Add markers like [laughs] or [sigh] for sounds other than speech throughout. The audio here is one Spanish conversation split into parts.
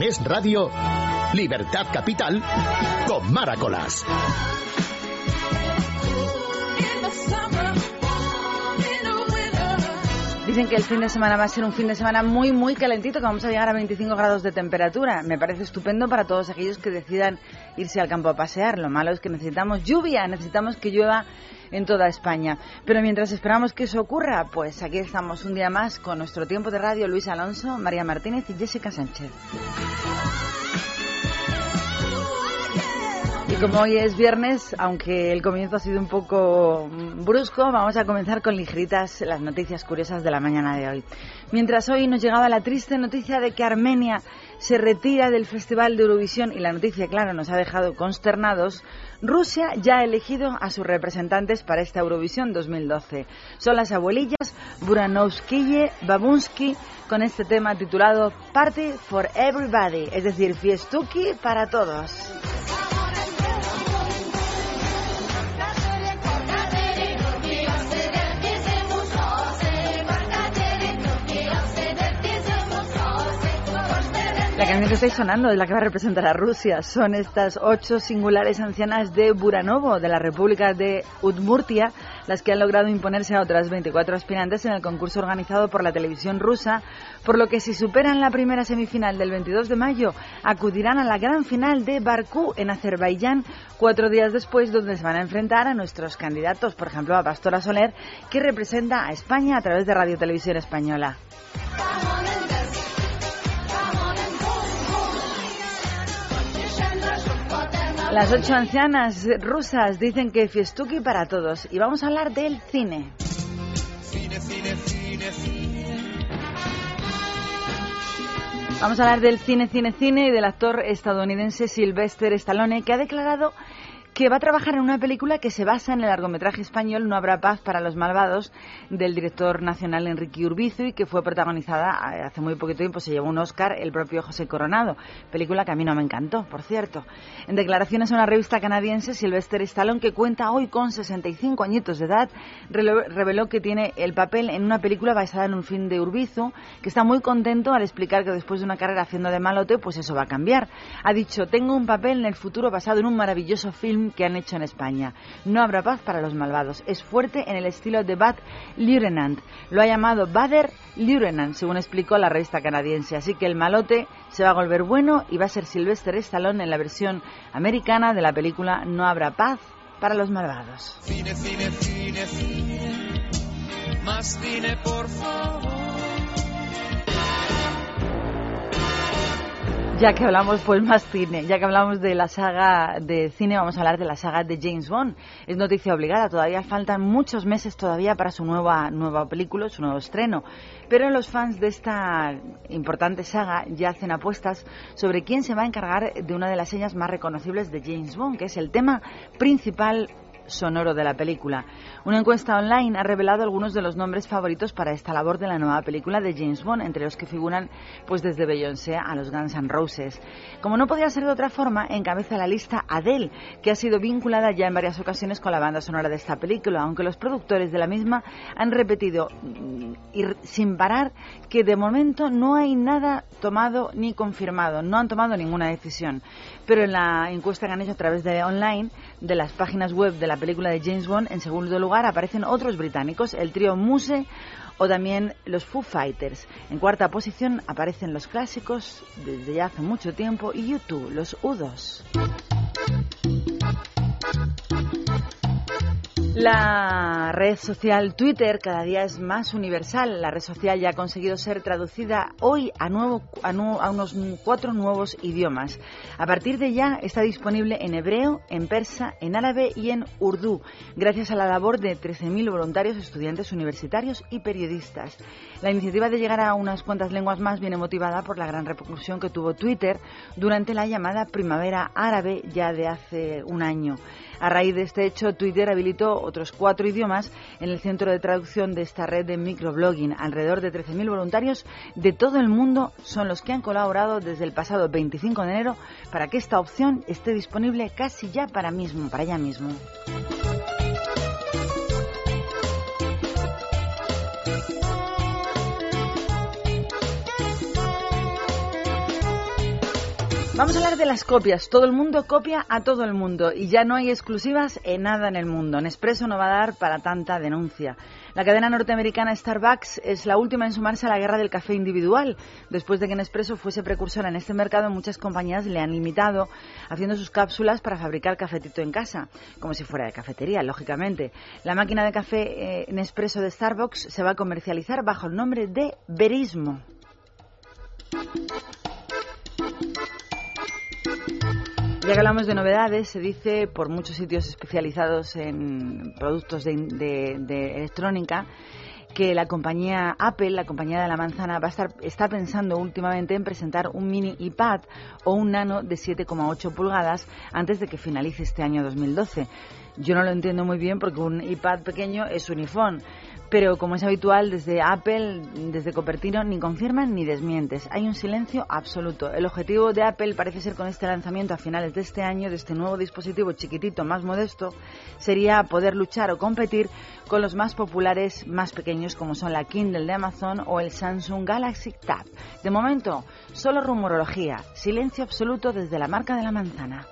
Es Radio, Libertad Capital, con Maracolas. Dicen que el fin de semana va a ser un fin de semana muy, muy calentito, que vamos a llegar a 25 grados de temperatura. Me parece estupendo para todos aquellos que decidan irse al campo a pasear. Lo malo es que necesitamos lluvia, necesitamos que llueva en toda España. Pero mientras esperamos que eso ocurra, pues aquí estamos un día más con nuestro tiempo de radio Luis Alonso, María Martínez y Jessica Sánchez. Y como hoy es viernes, aunque el comienzo ha sido un poco mm, brusco, vamos a comenzar con ligeritas las noticias curiosas de la mañana de hoy. Mientras hoy nos llegaba la triste noticia de que Armenia se retira del Festival de Eurovisión y la noticia, claro, nos ha dejado consternados, Rusia ya ha elegido a sus representantes para esta Eurovisión 2012. Son las abuelillas Buranovskiye Babunsky con este tema titulado Party for Everybody, es decir, fiestuki para todos. La canción que estáis sonando es la que va a representar a Rusia. Son estas ocho singulares ancianas de Buranovo, de la República de Udmurtia, las que han logrado imponerse a otras 24 aspirantes en el concurso organizado por la televisión rusa, por lo que si superan la primera semifinal del 22 de mayo, acudirán a la gran final de Bakú en Azerbaiyán, cuatro días después, donde se van a enfrentar a nuestros candidatos, por ejemplo, a Pastora Soler, que representa a España a través de Radio Televisión Española. Las ocho ancianas rusas dicen que fiestuki para todos y vamos a hablar del cine. Vamos a hablar del cine, cine, cine y del actor estadounidense Sylvester Stallone que ha declarado que va a trabajar en una película que se basa en el largometraje español No habrá paz para los malvados del director nacional Enrique Urbizu y que fue protagonizada hace muy poquito tiempo, se llevó un Oscar el propio José Coronado, película que a mí no me encantó, por cierto. En declaraciones a una revista canadiense, Sylvester Stallone, que cuenta hoy con 65 añitos de edad, reveló que tiene el papel en una película basada en un film de Urbizu, que está muy contento al explicar que después de una carrera haciendo de malote, pues eso va a cambiar. Ha dicho, tengo un papel en el futuro basado en un maravilloso film que han hecho en España. No habrá paz para los malvados. Es fuerte en el estilo de Bad Lieutenant. Lo ha llamado Bader Lieutenant, según explicó la revista canadiense. Así que el malote se va a volver bueno y va a ser Sylvester Stallone en la versión americana de la película No habrá paz para los malvados. Más cine, por favor. Ya que hablamos pues más cine, ya que hablamos de la saga de cine, vamos a hablar de la saga de James Bond. Es noticia obligada, todavía faltan muchos meses todavía para su nueva nueva película, su nuevo estreno. Pero los fans de esta importante saga ya hacen apuestas sobre quién se va a encargar de una de las señas más reconocibles de James Bond, que es el tema principal sonoro de la película. Una encuesta online ha revelado algunos de los nombres favoritos para esta labor de la nueva película de James Bond, entre los que figuran pues desde Beyoncé a los Guns N' Roses. Como no podía ser de otra forma, encabeza la lista Adele, que ha sido vinculada ya en varias ocasiones con la banda sonora de esta película, aunque los productores de la misma han repetido mm, sin parar que de momento no hay nada tomado ni confirmado, no han tomado ninguna decisión. Pero en la encuesta que han hecho a través de online, de las páginas web de la película de James Bond, en segundo lugar aparecen otros británicos, el trío Muse o también los Foo Fighters. En cuarta posición aparecen los clásicos desde ya hace mucho tiempo y YouTube, los U2. La red social Twitter cada día es más universal. La red social ya ha conseguido ser traducida hoy a, nuevo, a, unos cuatro nuevos idiomas. A partir de ya está disponible en hebreo, en persa, en árabe y en urdu, gracias a la labor de 13.000 voluntarios, estudiantes universitarios y periodistas. La iniciativa de llegar a unas cuantas lenguas más viene motivada por la gran repercusión que tuvo Twitter durante la llamada Primavera Árabe ya de hace un año. A raíz de este hecho, Twitter habilitó otros cuatro idiomas en el centro de traducción de esta red de microblogging. Alrededor de 13.000 voluntarios de todo el mundo son los que han colaborado desde el pasado 25 de enero para que esta opción esté disponible casi ya para mismo, para ya mismo. Vamos a hablar de las copias. Todo el mundo copia a todo el mundo y ya no hay exclusivas en nada en el mundo. Nespresso no va a dar para tanta denuncia. La cadena norteamericana Starbucks es la última en sumarse a la guerra del café individual. Después de que Nespresso fuese precursora en este mercado, muchas compañías le han limitado haciendo sus cápsulas para fabricar cafetito en casa, como si fuera de cafetería, lógicamente. La máquina de café eh, Nespresso de Starbucks se va a comercializar bajo el nombre de Verismo. Ya que hablamos de novedades, se dice por muchos sitios especializados en productos de, electrónica que la compañía Apple, la compañía de la manzana, va a estar, está pensando últimamente en presentar un mini iPad o un nano de 7,8 pulgadas antes de que finalice este año 2012. Yo no lo entiendo muy bien porque un iPad pequeño es un iPhone, pero como es habitual desde Apple, desde Copertino, ni confirman ni desmientes. Hay un silencio absoluto. El objetivo de Apple parece ser con este lanzamiento a finales de este año de este nuevo dispositivo chiquitito, más modesto, sería poder luchar o competir con los más populares más pequeños como son la Kindle de Amazon o el Samsung Galaxy Tab. De momento, solo rumorología, silencio absoluto desde la marca de la manzana.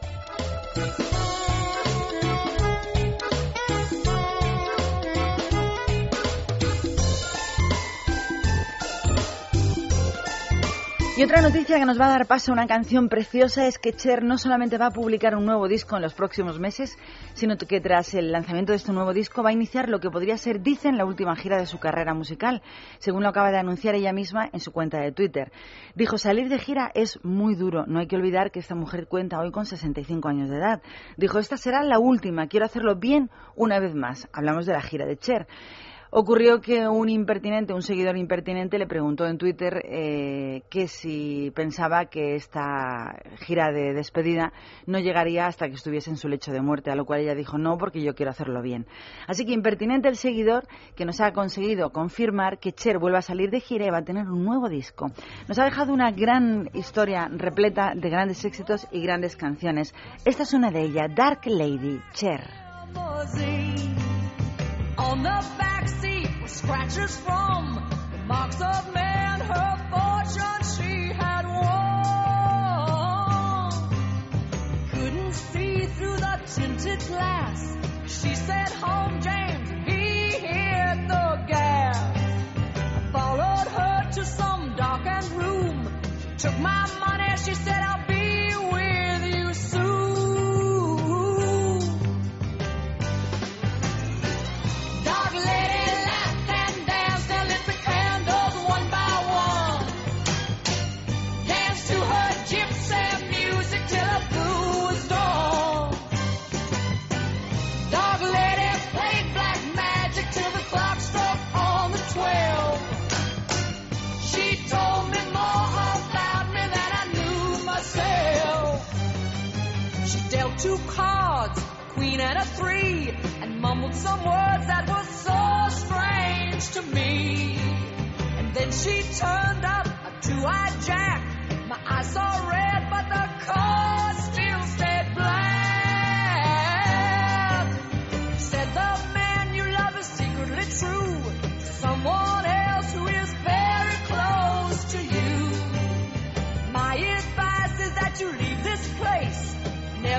Y otra noticia que nos va a dar paso a una canción preciosa es que Cher no solamente va a publicar un nuevo disco en los próximos meses, sino que tras el lanzamiento de este nuevo disco va a iniciar lo que podría ser, dicen, la última gira de su carrera musical, según lo acaba de anunciar ella misma en su cuenta de Twitter. Dijo, salir de gira es muy duro, no hay que olvidar que esta mujer cuenta hoy con 65 años de edad. Dijo, esta será la última, quiero hacerlo bien una vez más. Hablamos de la gira de Cher. Ocurrió que un impertinente, un seguidor impertinente, le preguntó en Twitter eh, que si pensaba que esta gira de despedida no llegaría hasta que estuviese en su lecho de muerte, a lo cual ella dijo no, porque yo quiero hacerlo bien. Así que impertinente el seguidor que nos ha conseguido confirmar que Cher vuelve a salir de gira y va a tener un nuevo disco. Nos ha dejado una gran historia repleta de grandes éxitos y grandes canciones. Esta es una de ellas, Dark Lady, Cher. On the back seat were scratches from the marks of man, her fortune she had won. Couldn't see through the tinted glass. She said, Home, James, he hit the gas. I followed her to some darkened room. She took my money, she said, I'll be two cards, queen and a three, and mumbled some words that were so strange to me. And then she turned up a two-eyed jack. My eyes saw red, but the card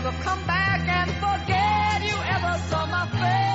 never come back and forget you ever saw my face.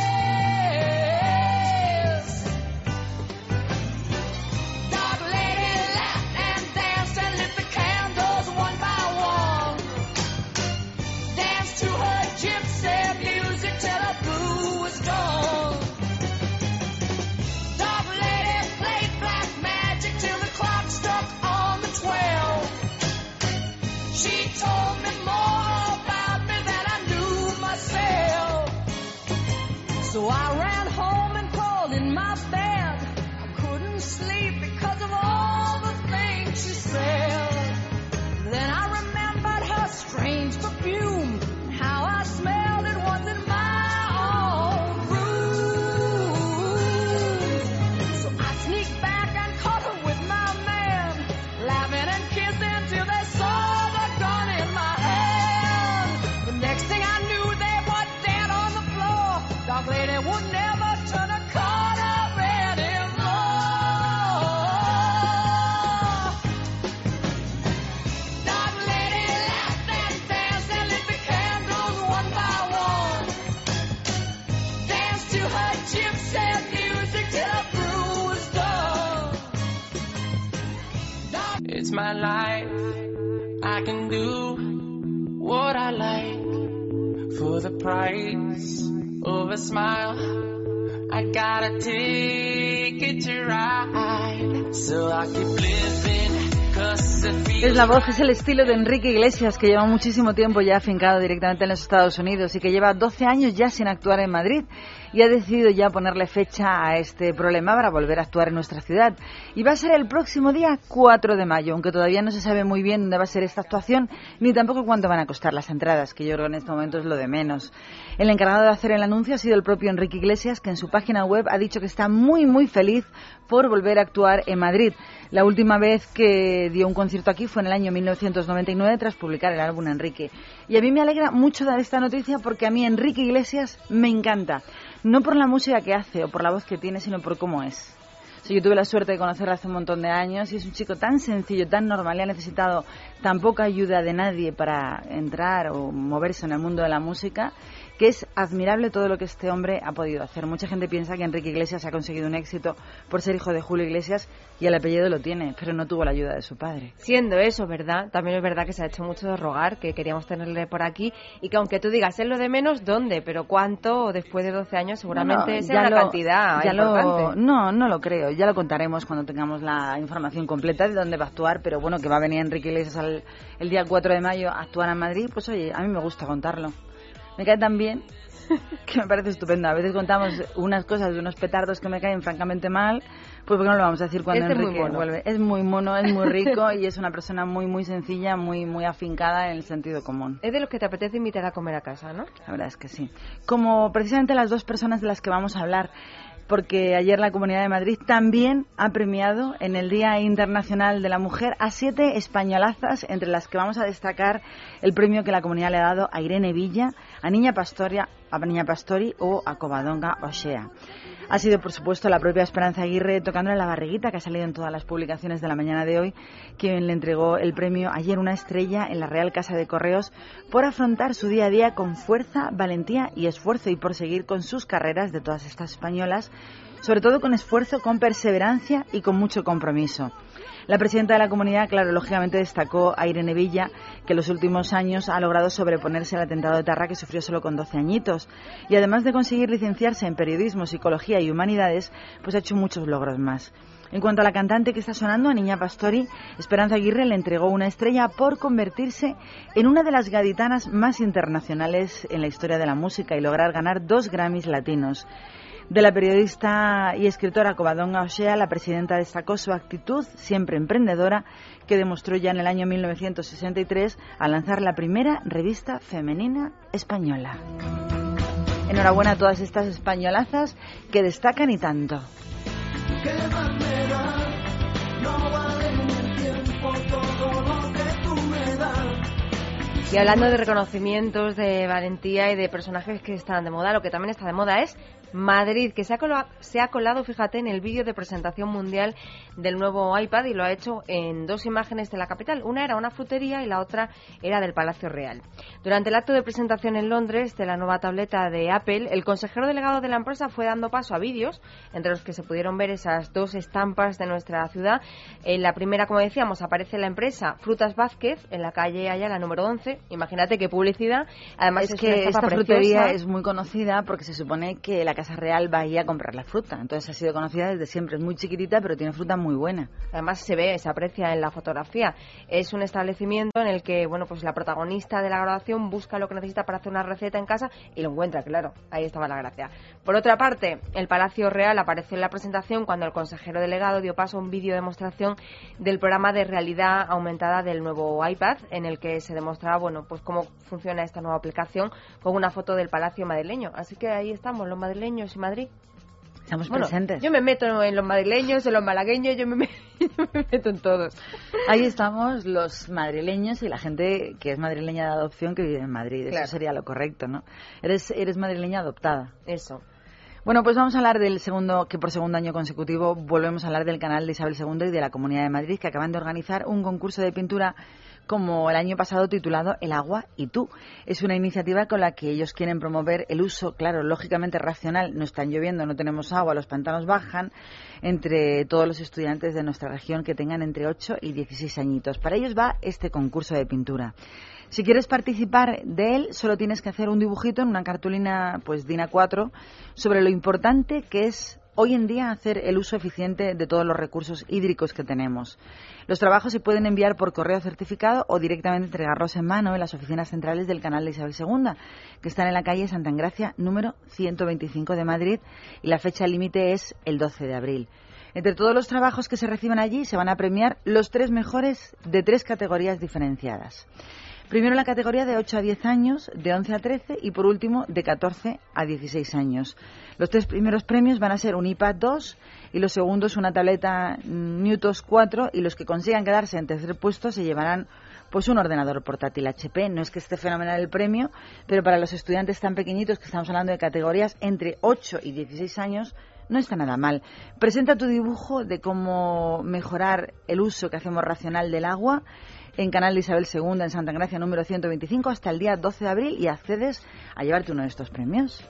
My life. I can do what I like for the price of a smile. I got a ticket to ride, so I keep living. Es la voz, es el estilo de Enrique Iglesias, que lleva muchísimo tiempo ya afincado directamente en los Estados Unidos y que lleva 12 años ya sin actuar en Madrid y ha decidido ya ponerle fecha a este problema para volver a actuar en nuestra ciudad. Y va a ser el próximo día 4 de mayo, aunque todavía no se sabe muy bien dónde va a ser esta actuación ni tampoco cuánto van a costar las entradas, que yo creo en este momento es lo de menos. El encargado de hacer el anuncio ha sido el propio Enrique Iglesias, que en su página web ha dicho que está muy, muy feliz por volver a actuar en Madrid. La última vez que dio un concierto aquí fue en el año 1999 tras publicar el álbum Enrique. Y a mí me alegra mucho dar esta noticia porque a mí Enrique Iglesias me encanta. No por la música que hace o por la voz que tiene, sino por cómo es. yo tuve la suerte de conocerlo hace un montón de años y es un chico tan sencillo, tan normal y ha necesitado tan poca ayuda de nadie para entrar o moverse en el mundo de la música que es admirable todo lo que este hombre ha podido hacer. Mucha gente piensa que Enrique Iglesias ha conseguido un éxito por ser hijo de Julio Iglesias y el apellido lo tiene, pero no tuvo la ayuda de su padre. Siendo eso, ¿verdad? También es verdad que se ha hecho mucho de rogar, que queríamos tenerle por aquí y que aunque tú digas, es lo de menos, ¿dónde? Pero ¿cuánto después de 12 años? Seguramente sea una cantidad ya importante. no, no lo creo. Ya lo contaremos cuando tengamos la información completa de dónde va a actuar, pero bueno, que va a venir Enrique Iglesias el día 4 de mayo a actuar en Madrid, pues oye, a mí me gusta contarlo me cae tan bien que me parece estupendo. A veces contamos unas cosas de unos petardos que me caen francamente mal, pues porque no lo vamos a decir cuando Enrique vuelve. Es muy mono, es muy rico y es una persona muy muy sencilla, muy muy afincada en el sentido común. Es de los que te apetece invitar a comer a casa, ¿no? La verdad es que sí. Como precisamente las dos personas de las que vamos a hablar porque ayer la Comunidad de Madrid también ha premiado en el Día Internacional de la Mujer a siete españolazas, entre las que vamos a destacar el premio que la comunidad le ha dado a Irene Villa, a Niña Pastoria, a Niña Pastori o a Covadonga Ochea. Ha sido, por supuesto, la propia Esperanza Aguirre tocándole la barriguita que ha salido en todas las publicaciones de la mañana de hoy, quien le entregó el premio ayer una estrella en la Real Casa de Correos por afrontar su día a día con fuerza, valentía y esfuerzo y por seguir con sus carreras de todas estas españolas, sobre todo con esfuerzo, con perseverancia y con mucho compromiso. La presidenta de la comunidad, claro, lógicamente destacó a Irene Villa, que en los últimos años ha logrado sobreponerse al atentado de Tarra que sufrió solo con 12 añitos. Y además de conseguir licenciarse en periodismo, psicología y humanidades, pues ha hecho muchos logros más. En cuanto a la cantante que está sonando, a Niña Pastori, Esperanza Aguirre le entregó una estrella por convertirse en una de las gaditanas más internacionales en la historia de la música y lograr ganar dos Grammys latinos. De la periodista y escritora Covadonga Ochea, la presidenta destacó su actitud, siempre emprendedora, que demostró ya en el año 1963 al lanzar la primera revista femenina española. Enhorabuena a todas estas españolazas que destacan y tanto. Y hablando de reconocimientos, de valentía y de personajes que están de moda, lo que también está de moda es Madrid, que se ha, colado, se ha colado, fíjate, en el vídeo de presentación mundial del nuevo iPad y lo ha hecho en dos imágenes de la capital. Una era una frutería y la otra era del Palacio Real. Durante el acto de presentación en Londres de la nueva tableta de Apple, el consejero delegado de la empresa fue dando paso a vídeos, entre los que se pudieron ver esas dos estampas de nuestra ciudad. En la primera, como decíamos, aparece la empresa Frutas Vázquez, en la calle la número 11. Imagínate qué publicidad. Además, es, que esta frutería es muy conocida porque se supone que la Casa Real va a ir a comprar la fruta. Entonces ha sido conocida desde siempre. Es muy chiquitita, pero tiene fruta muy buena. Además se ve, se aprecia en la fotografía. Es un establecimiento en el que, bueno, pues la protagonista de la grabación busca lo que necesita para hacer una receta en casa y lo encuentra, claro. Ahí estaba la gracia. Por otra parte, el Palacio Real apareció en la presentación cuando el consejero delegado dio paso a un vídeo demostración del programa de realidad aumentada del nuevo iPad, en el que se demostraba, bueno, pues cómo funciona esta nueva aplicación con una foto del Palacio madrileño. Así que ahí estamos, los madrileños y Madrid. Estamos presentes. Yo me meto en los madrileños, en los malagueños, [laughs] yo me, meto en todos. Ahí estamos los madrileños y la gente que es madrileña de adopción que vive en Madrid. Eso sería lo correcto, ¿no? Eres, eres madrileña adoptada. Eso. Bueno, pues vamos a hablar del segundo, que por segundo año consecutivo volvemos a hablar del canal de Isabel II y de la Comunidad de Madrid, que acaban de organizar un concurso de pintura como el año pasado titulado El agua y tú. Es una iniciativa con la que ellos quieren promover el uso, claro, lógicamente racional. No están lloviendo, no tenemos agua, los pantanos bajan entre todos los estudiantes de nuestra región que tengan entre 8 y 16 añitos. Para ellos va este concurso de pintura. Si quieres participar de él, solo tienes que hacer un dibujito en una cartulina, pues DIN A4, sobre lo importante que es hoy en día hacer el uso eficiente de todos los recursos hídricos que tenemos. Los trabajos se pueden enviar por correo certificado o directamente entregarlos en mano en las oficinas centrales del canal de Isabel II, que están en la calle Santa Engracia número 125 de Madrid y la fecha límite es el 12 de abril. Entre todos los trabajos que se reciban allí se van a premiar los tres mejores de tres categorías diferenciadas. Primero la categoría de 8 a 10 años, de 11 a 13 y por último de 14 a 16 años. Los tres primeros premios van a ser un iPad 2 y los segundos una tableta Newtos 4 y los que consigan quedarse en tercer puesto se llevarán pues un ordenador portátil HP. No es que esté fenomenal el premio, pero para los estudiantes tan pequeñitos que estamos hablando de categorías entre 8 y 16 años no está nada mal. Presenta tu dibujo de cómo mejorar el uso que hacemos racional del agua en Canal de Isabel II en Santa Gracia número 125 hasta el día 12 de abril y accedes a llevarte uno de estos premios.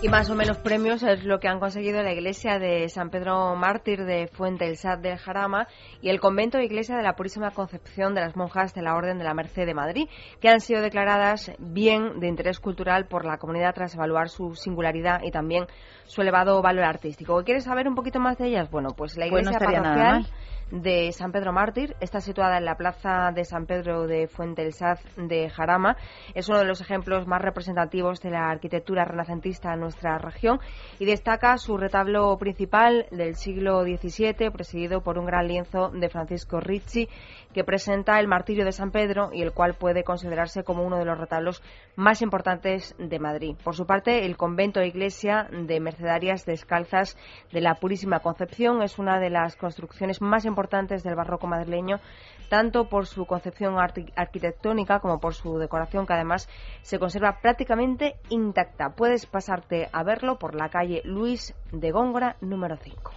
Y más o menos premios es lo que han conseguido la iglesia de San Pedro Mártir de Fuente el Sad del Jarama y el convento e iglesia de la Purísima Concepción de las Monjas de la Orden de la Merced de Madrid, que han sido declaradas bien de interés cultural por la comunidad tras evaluar su singularidad y también su elevado valor artístico. ¿Quieres saber un poquito más de ellas? Bueno, pues la Pues no iglesia parroquial de San Pedro Mártir. Está situada en la plaza de San Pedro de Fuente el Saz de Jarama. Es uno de los ejemplos más representativos de la arquitectura renacentista en nuestra región y destaca su retablo principal del siglo XVII, presidido por un gran lienzo de Francisco Ricci, que presenta el martirio de San Pedro y el cual puede considerarse como uno de los retablos más importantes de Madrid. Por su parte, el convento e iglesia de Descalzas de la Purísima Concepción es una de las construcciones más importantes del barroco madrileño, tanto por su concepción arquitectónica como por su decoración, que además se conserva prácticamente intacta. Puedes pasarte a verlo por la calle Luis de Góngora, número 5.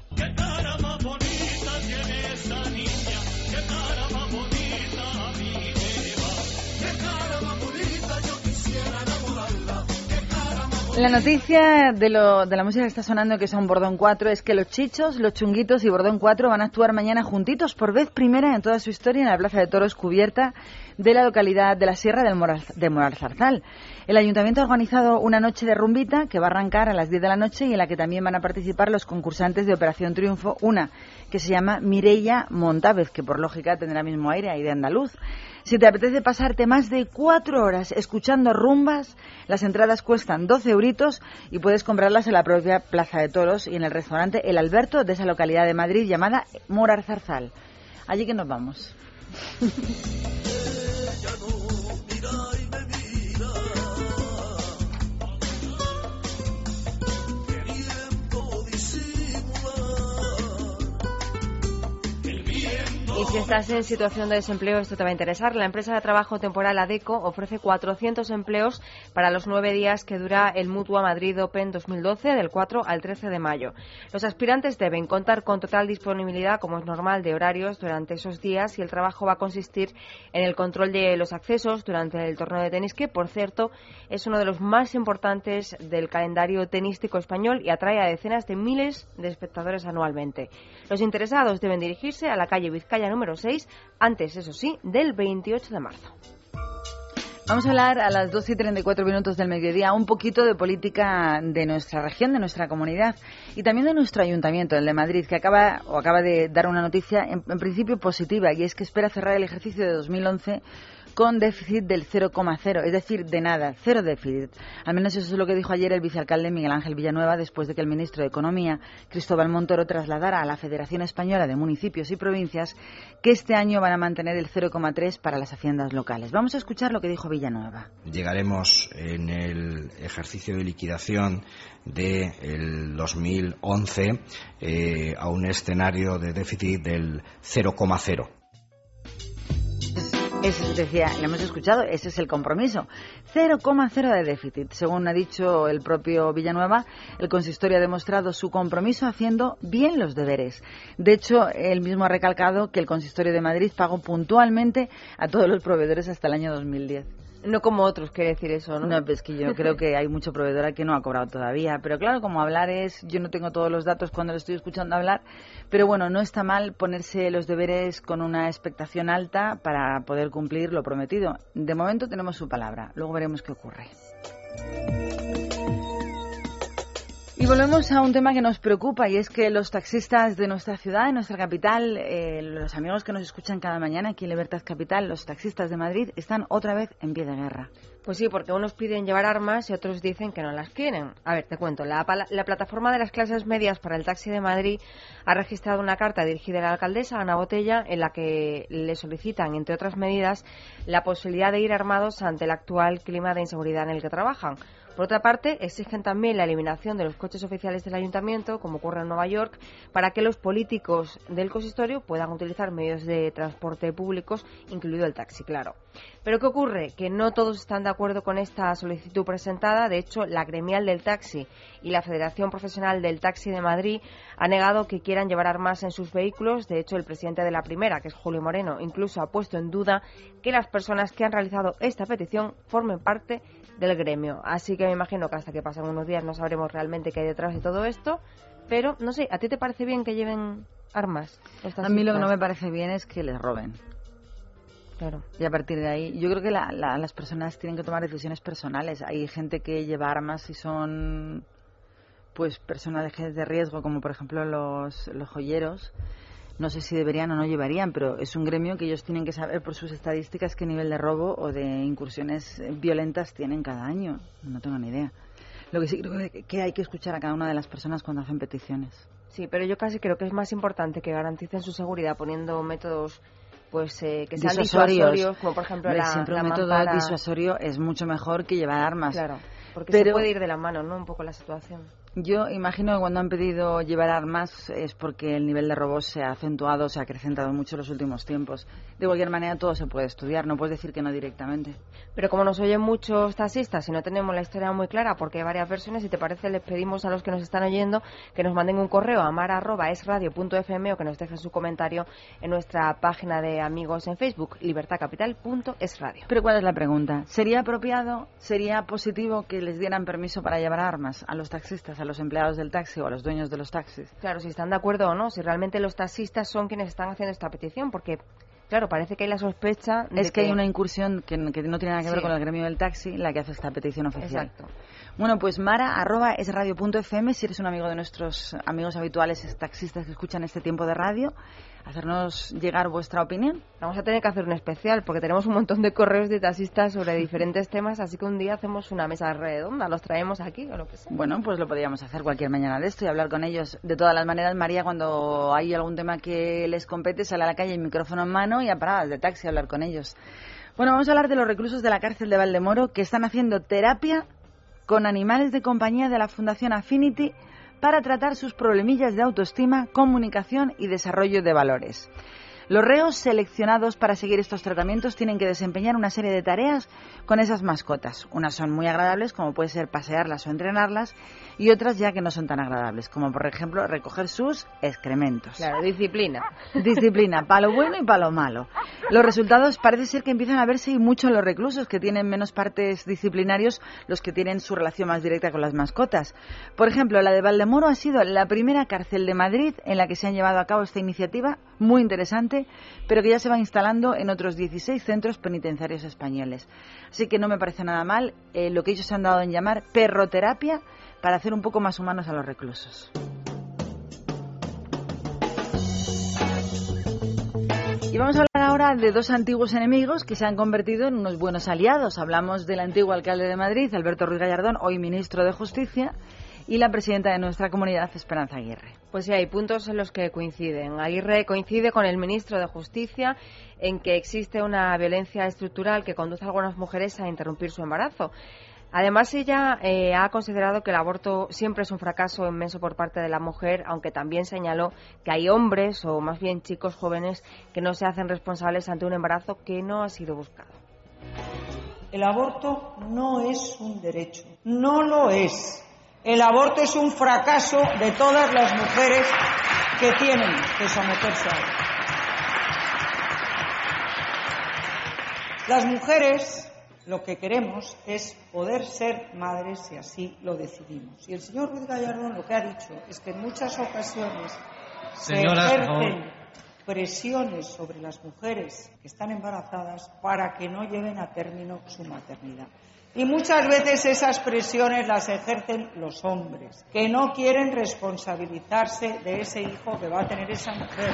La noticia de, lo, de la música que está sonando que son Bordón 4 es que los Chichos, los Chunguitos y Bordón 4 van a actuar mañana juntitos por vez primera en toda su historia en la Plaza de Toros cubierta de la localidad de la Sierra del de Moral Zarzal. El ayuntamiento ha organizado una noche de rumbita que va a arrancar a las 10 de la noche y en la que también van a participar los concursantes de Operación Triunfo, una que se llama Mireia Montávez, que por lógica tendrá mismo aire ahí de andaluz. Si te apetece pasarte más de cuatro horas escuchando rumbas, las entradas cuestan 12 euritos y puedes comprarlas en la propia Plaza de Toros y en el restaurante El Alberto de esa localidad de Madrid llamada Morar Zarzal. Allí que nos vamos. [laughs] Y si estás en situación de desempleo, esto te va a interesar. La empresa de trabajo temporal ADECO ofrece 400 empleos para los nueve días que dura el Mutua Madrid Open 2012, del 4 al 13 de mayo. Los aspirantes deben contar con total disponibilidad, como es normal, de horarios durante esos días y el trabajo va a consistir en el control de los accesos durante el torneo de tenis, que, por cierto, es uno de los más importantes del calendario tenístico español y atrae a decenas de miles de espectadores anualmente. Los interesados deben dirigirse a la calle Vizcaya número 6, antes, eso sí, del 28 de marzo. Vamos a hablar a las 12 y 34 minutos del mediodía un poquito de política de nuestra región, de nuestra comunidad y también de nuestro ayuntamiento, el de Madrid, que acaba o acaba de dar una noticia en, en principio positiva y es que espera cerrar el ejercicio de 2011 con déficit del 0,0, es decir, de nada, cero déficit. Al menos eso es lo que dijo ayer el vicealcalde Miguel Ángel Villanueva después de que el ministro de Economía, Cristóbal Montoro, trasladara a la Federación Española de Municipios y Provincias que este año van a mantener el 0,3 para las haciendas locales. Vamos a escuchar lo que dijo Villanueva. Llegaremos en el ejercicio de liquidación del 2011 eh, a un escenario de déficit del 0,0. Ese, decía, le hemos escuchado, ese es el compromiso. 0,0 de déficit. Según ha dicho el propio Villanueva, el consistorio ha demostrado su compromiso haciendo bien los deberes. De hecho, él mismo ha recalcado que el consistorio de Madrid pagó puntualmente a todos los proveedores hasta el año 2010. No como otros, quiere decir eso, ¿no? No, pues que yo [laughs] creo que hay mucho proveedor que no ha cobrado todavía. Pero claro, como hablar es, yo no tengo todos los datos cuando lo estoy escuchando hablar, pero bueno, no está mal ponerse los deberes con una expectación alta para poder cumplir lo prometido. De momento tenemos su palabra, luego veremos qué ocurre. Y volvemos a un tema que nos preocupa y es que los taxistas de nuestra ciudad, de nuestra capital, eh, los amigos que nos escuchan cada mañana aquí en Libertad Capital, los taxistas de Madrid, están otra vez en pie de guerra. Pues sí, porque unos piden llevar armas y otros dicen que no las quieren. A ver, te cuento. La, la, plataforma de las clases medias para el taxi de Madrid ha registrado una carta dirigida a la alcaldesa Ana Botella en la que le solicitan, entre otras medidas, la posibilidad de ir armados ante el actual clima de inseguridad en el que trabajan. Por otra parte, exigen también la eliminación de los coches oficiales del ayuntamiento, como ocurre en Nueva York, para que los políticos del consistorio puedan utilizar medios de transporte públicos, incluido el taxi, claro. Pero ¿qué ocurre? Que no todos están de acuerdo con esta solicitud presentada. De hecho, la gremial del taxi y la Federación Profesional del Taxi de Madrid ha negado que quieran llevar armas en sus vehículos. De hecho, el presidente de la primera, que es Julio Moreno, incluso ha puesto en duda que las personas que han realizado esta petición formen parte del gremio. Así que me imagino que hasta que pasen unos días no sabremos realmente qué hay detrás de todo esto. Pero, no sé, ¿a ti te parece bien que lleven armas? A mí lo que no me parece bien es que les roben. Claro. Y a partir de ahí, yo creo que las personas tienen que tomar decisiones personales. Hay gente que lleva armas y son pues personajes de riesgo, como por ejemplo los, los joyeros. No sé si deberían o no llevarían, pero es un gremio que ellos tienen que saber por sus estadísticas qué nivel de robo o de incursiones violentas tienen cada año. No tengo ni idea. Lo que sí creo que hay que escuchar a cada una de las personas cuando hacen peticiones. Sí, pero yo casi creo que es más importante que garanticen su seguridad poniendo métodos pues eh, que sean disuasorios. como por ejemplo la, siempre un método disuasorio es mucho mejor que llevar armas. Claro, porque se puede ir de la mano, ¿no? Un poco la situación. Yo imagino que cuando han pedido llevar armas es porque el nivel de robos se ha acentuado, se ha acrecentado mucho en los últimos tiempos. De cualquier manera, todo se puede estudiar, no puedes decir que no directamente. Pero como nos oyen muchos taxistas y no tenemos la historia muy clara, porque hay varias versiones, si te parece, les pedimos a los que nos están oyendo que nos manden un correo a mar.esradio.fm o que nos dejen su comentario en nuestra página de amigos en Facebook, libertadcapital.esradio. Pero ¿cuál es la pregunta? ¿Sería apropiado, sería positivo que les dieran permiso para llevar armas a los taxistas? A los empleados del taxi o a los dueños de los taxis. Claro, si están de acuerdo o no, si realmente los taxistas son quienes están haciendo esta petición, porque Claro, parece que hay la sospecha. De es que, hay una incursión que, no tiene nada que ver con el gremio del taxi la que hace esta petición oficial. Exacto. Bueno, pues mara arroba es radio.fm si eres un amigo de nuestros amigos habituales taxistas que escuchan este tiempo de radio hacernos llegar vuestra opinión. Vamos a tener que hacer un especial porque tenemos un montón de correos de taxistas sobre diferentes temas, así que un día hacemos una mesa redonda, los traemos aquí o lo que sea. Bueno, pues lo podríamos hacer cualquier mañana de esto y hablar con ellos. De todas las maneras, María, cuando hay algún tema que les compete, sale a la calle, el micrófono en mano y a paradas de taxi a hablar con ellos. Bueno, vamos a hablar de los reclusos de la cárcel de Valdemoro que están haciendo terapia con animales de compañía de la Fundación Affinity para tratar sus problemillas de autoestima, comunicación y desarrollo de valores. Los reos seleccionados para seguir estos tratamientos tienen que desempeñar una serie de tareas con esas mascotas. Unas son muy agradables, como puede ser pasearlas o entrenarlas, y otras ya que no son tan agradables, como por ejemplo recoger sus excrementos. Claro, disciplina. [laughs] Disciplina, palo bueno y palo malo. Los resultados parece ser que empiezan a verse y mucho en los reclusos, que tienen menos partes disciplinarios, los que tienen su relación más directa con las mascotas. Por ejemplo, la de Valdemoro ha sido la primera cárcel de Madrid en la que se han llevado a cabo esta iniciativa, muy interesante pero que ya se va instalando en otros 16 centros penitenciarios españoles. Así que no me parece nada mal eh, lo que ellos se han dado en llamar perroterapia para hacer un poco más humanos a los reclusos. Y vamos a hablar ahora de dos antiguos enemigos que se han convertido en unos buenos aliados. Hablamos del antiguo alcalde de Madrid, Alberto Ruiz Gallardón, hoy ministro de Justicia, y la presidenta de nuestra comunidad, Esperanza Aguirre. Pues sí, hay puntos en los que coinciden. Aguirre coincide con el ministro de Justicia en que existe una violencia estructural que conduce a algunas mujeres a interrumpir su embarazo. Además, ella eh, ha considerado que el aborto siempre es un fracaso inmenso por parte de la mujer, aunque también señaló que hay hombres, o más bien chicos jóvenes, que no se hacen responsables ante un embarazo que no ha sido buscado. El aborto no es un derecho, no lo es. El aborto es un fracaso de todas las mujeres que tienen que someterse a él. Las mujeres lo que queremos es poder ser madres si así lo decidimos. Y el señor Ruiz Gallardón lo que ha dicho es que en muchas ocasiones Señora, se ejercen presiones sobre las mujeres que están embarazadas para que no lleven a término su maternidad. Y muchas veces esas presiones las ejercen los hombres, que no quieren responsabilizarse de ese hijo que va a tener esa mujer.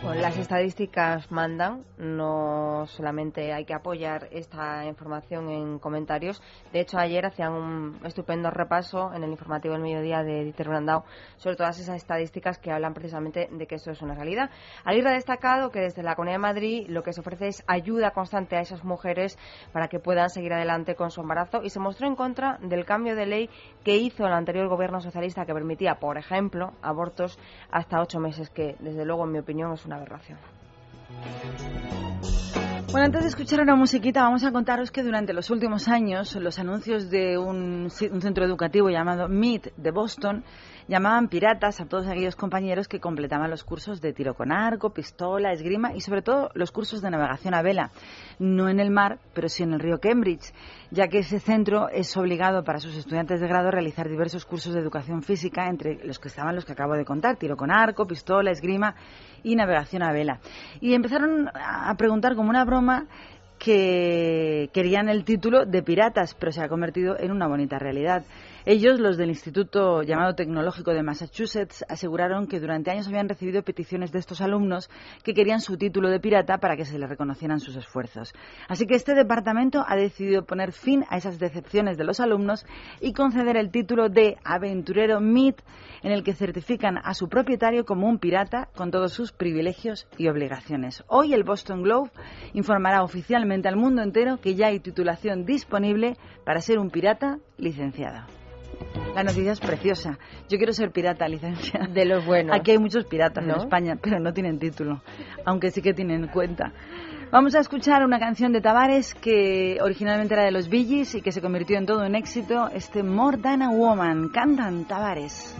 Bueno, las estadísticas mandan, no solamente hay que apoyar esta información en comentarios. De hecho, ayer hacían un estupendo repaso en el informativo del mediodía de Dieter Brandau sobre todas esas estadísticas que hablan precisamente de que esto es una realidad. Aguirre ha destacado que desde la Comunidad de Madrid lo que se ofrece es ayuda constante a esas mujeres para que puedan seguir adelante con su embarazo y se mostró en contra del cambio de ley que hizo el anterior gobierno socialista que permitía, por ejemplo, abortos hasta ocho meses, que desde luego, en mi opinión, es una aberración. Bueno, antes de escuchar una musiquita, vamos a contaros que durante los últimos años los anuncios de un, centro educativo llamado MIT de Boston llamaban piratas a todos aquellos compañeros que completaban los cursos de tiro con arco, pistola, esgrima y sobre todo los cursos de navegación a vela, no en el mar, pero sí en el río Cambridge, ya que ese centro es obligado para sus estudiantes de grado a realizar diversos cursos de educación física, entre los que estaban los que acabo de contar, tiro con arco, pistola, esgrima y navegación a vela. Y empezaron a preguntar como una broma que querían el título de piratas, pero se ha convertido en una bonita realidad. Ellos, los del Instituto llamado Tecnológico de Massachusetts, aseguraron que durante años habían recibido peticiones de estos alumnos que querían su título de pirata para que se les reconocieran sus esfuerzos. Así que este departamento ha decidido poner fin a esas decepciones de los alumnos y conceder el título de aventurero MIT, en el que certifican a su propietario como un pirata con todos sus privilegios y obligaciones. Hoy el Boston Globe informará oficialmente al mundo entero que ya hay titulación disponible para ser un pirata licenciado. La noticia es preciosa. Yo quiero ser pirata licenciada. De los buenos. Aquí hay muchos piratas en. España, pero no tienen título, aunque sí que tienen cuenta. Vamos a escuchar una canción de Tavares que originalmente era de los Gees y que se convirtió en todo un éxito, este More Than a Woman. Cantan Tavares.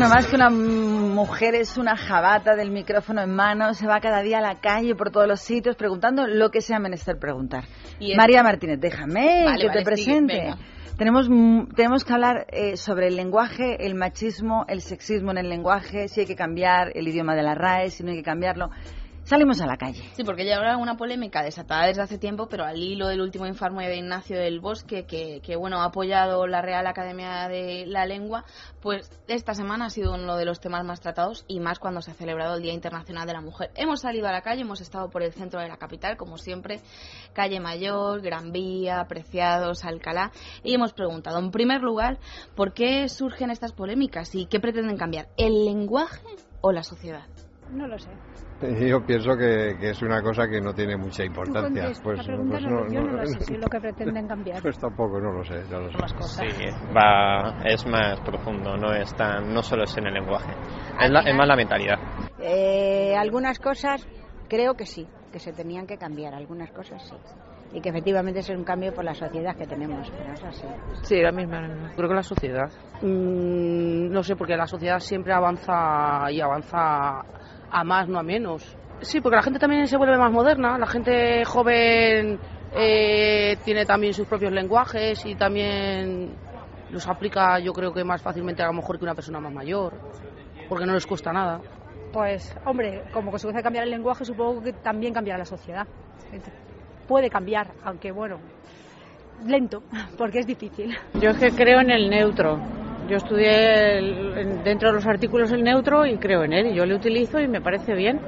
Bueno, más que una mujer es una jabata del micrófono en mano, se va cada día a la calle por todos los sitios preguntando lo que sea menester preguntar. Y María Martínez, déjame Vale, que vale, te presente. sigue, tenemos, tenemos que hablar eh, sobre el lenguaje, el machismo, el sexismo en el lenguaje, si hay que cambiar el idioma de la RAE, si no hay que cambiarlo. Salimos a la calle. Sí, porque ya habrá una polémica desatada desde hace tiempo, pero al hilo del último informe de Ignacio del Bosque, que, que, bueno ha apoyado la Real Academia de la Lengua, pues esta semana ha sido uno de los temas más tratados y más cuando se ha celebrado el Día Internacional de la Mujer. Hemos salido a la calle, hemos estado por el centro de la capital, como siempre, Calle Mayor, Gran Vía, Preciados, Alcalá, y hemos preguntado, en primer lugar, ¿por qué surgen estas polémicas y qué pretenden cambiar? ¿El lenguaje o la sociedad? No lo sé. [laughs] Yo pienso que, que es una cosa que no tiene mucha importancia. Pues, la pues no, yo no lo sé si es lo que pretenden cambiar. [laughs] Pues tampoco, no lo sé, lo sé. Sí, va, es más profundo, no es tan, no solo es en el lenguaje, es, la- es más la mentalidad. Eh, algunas cosas creo que sí, que se tenían que cambiar, algunas cosas sí. Y que efectivamente es un cambio por la sociedad que tenemos, pero es así. Sí, la misma, la misma. Creo que la sociedad. Mm, no sé, porque la sociedad siempre avanza y avanza a más, no a menos. Sí, porque la gente también se vuelve más moderna. La gente joven eh, tiene también sus propios lenguajes y también los aplica, yo creo que más fácilmente a lo mejor que una persona más mayor, porque no les cuesta nada. Pues, hombre, como consecuencia de cambiar el lenguaje, supongo que también cambiará la sociedad. Puede cambiar, aunque bueno, lento, [laughs] porque es difícil. Yo es que creo en el neutro. Yo estudié el- en- dentro de los artículos el neutro y creo en él. Y yo lo utilizo y me parece bien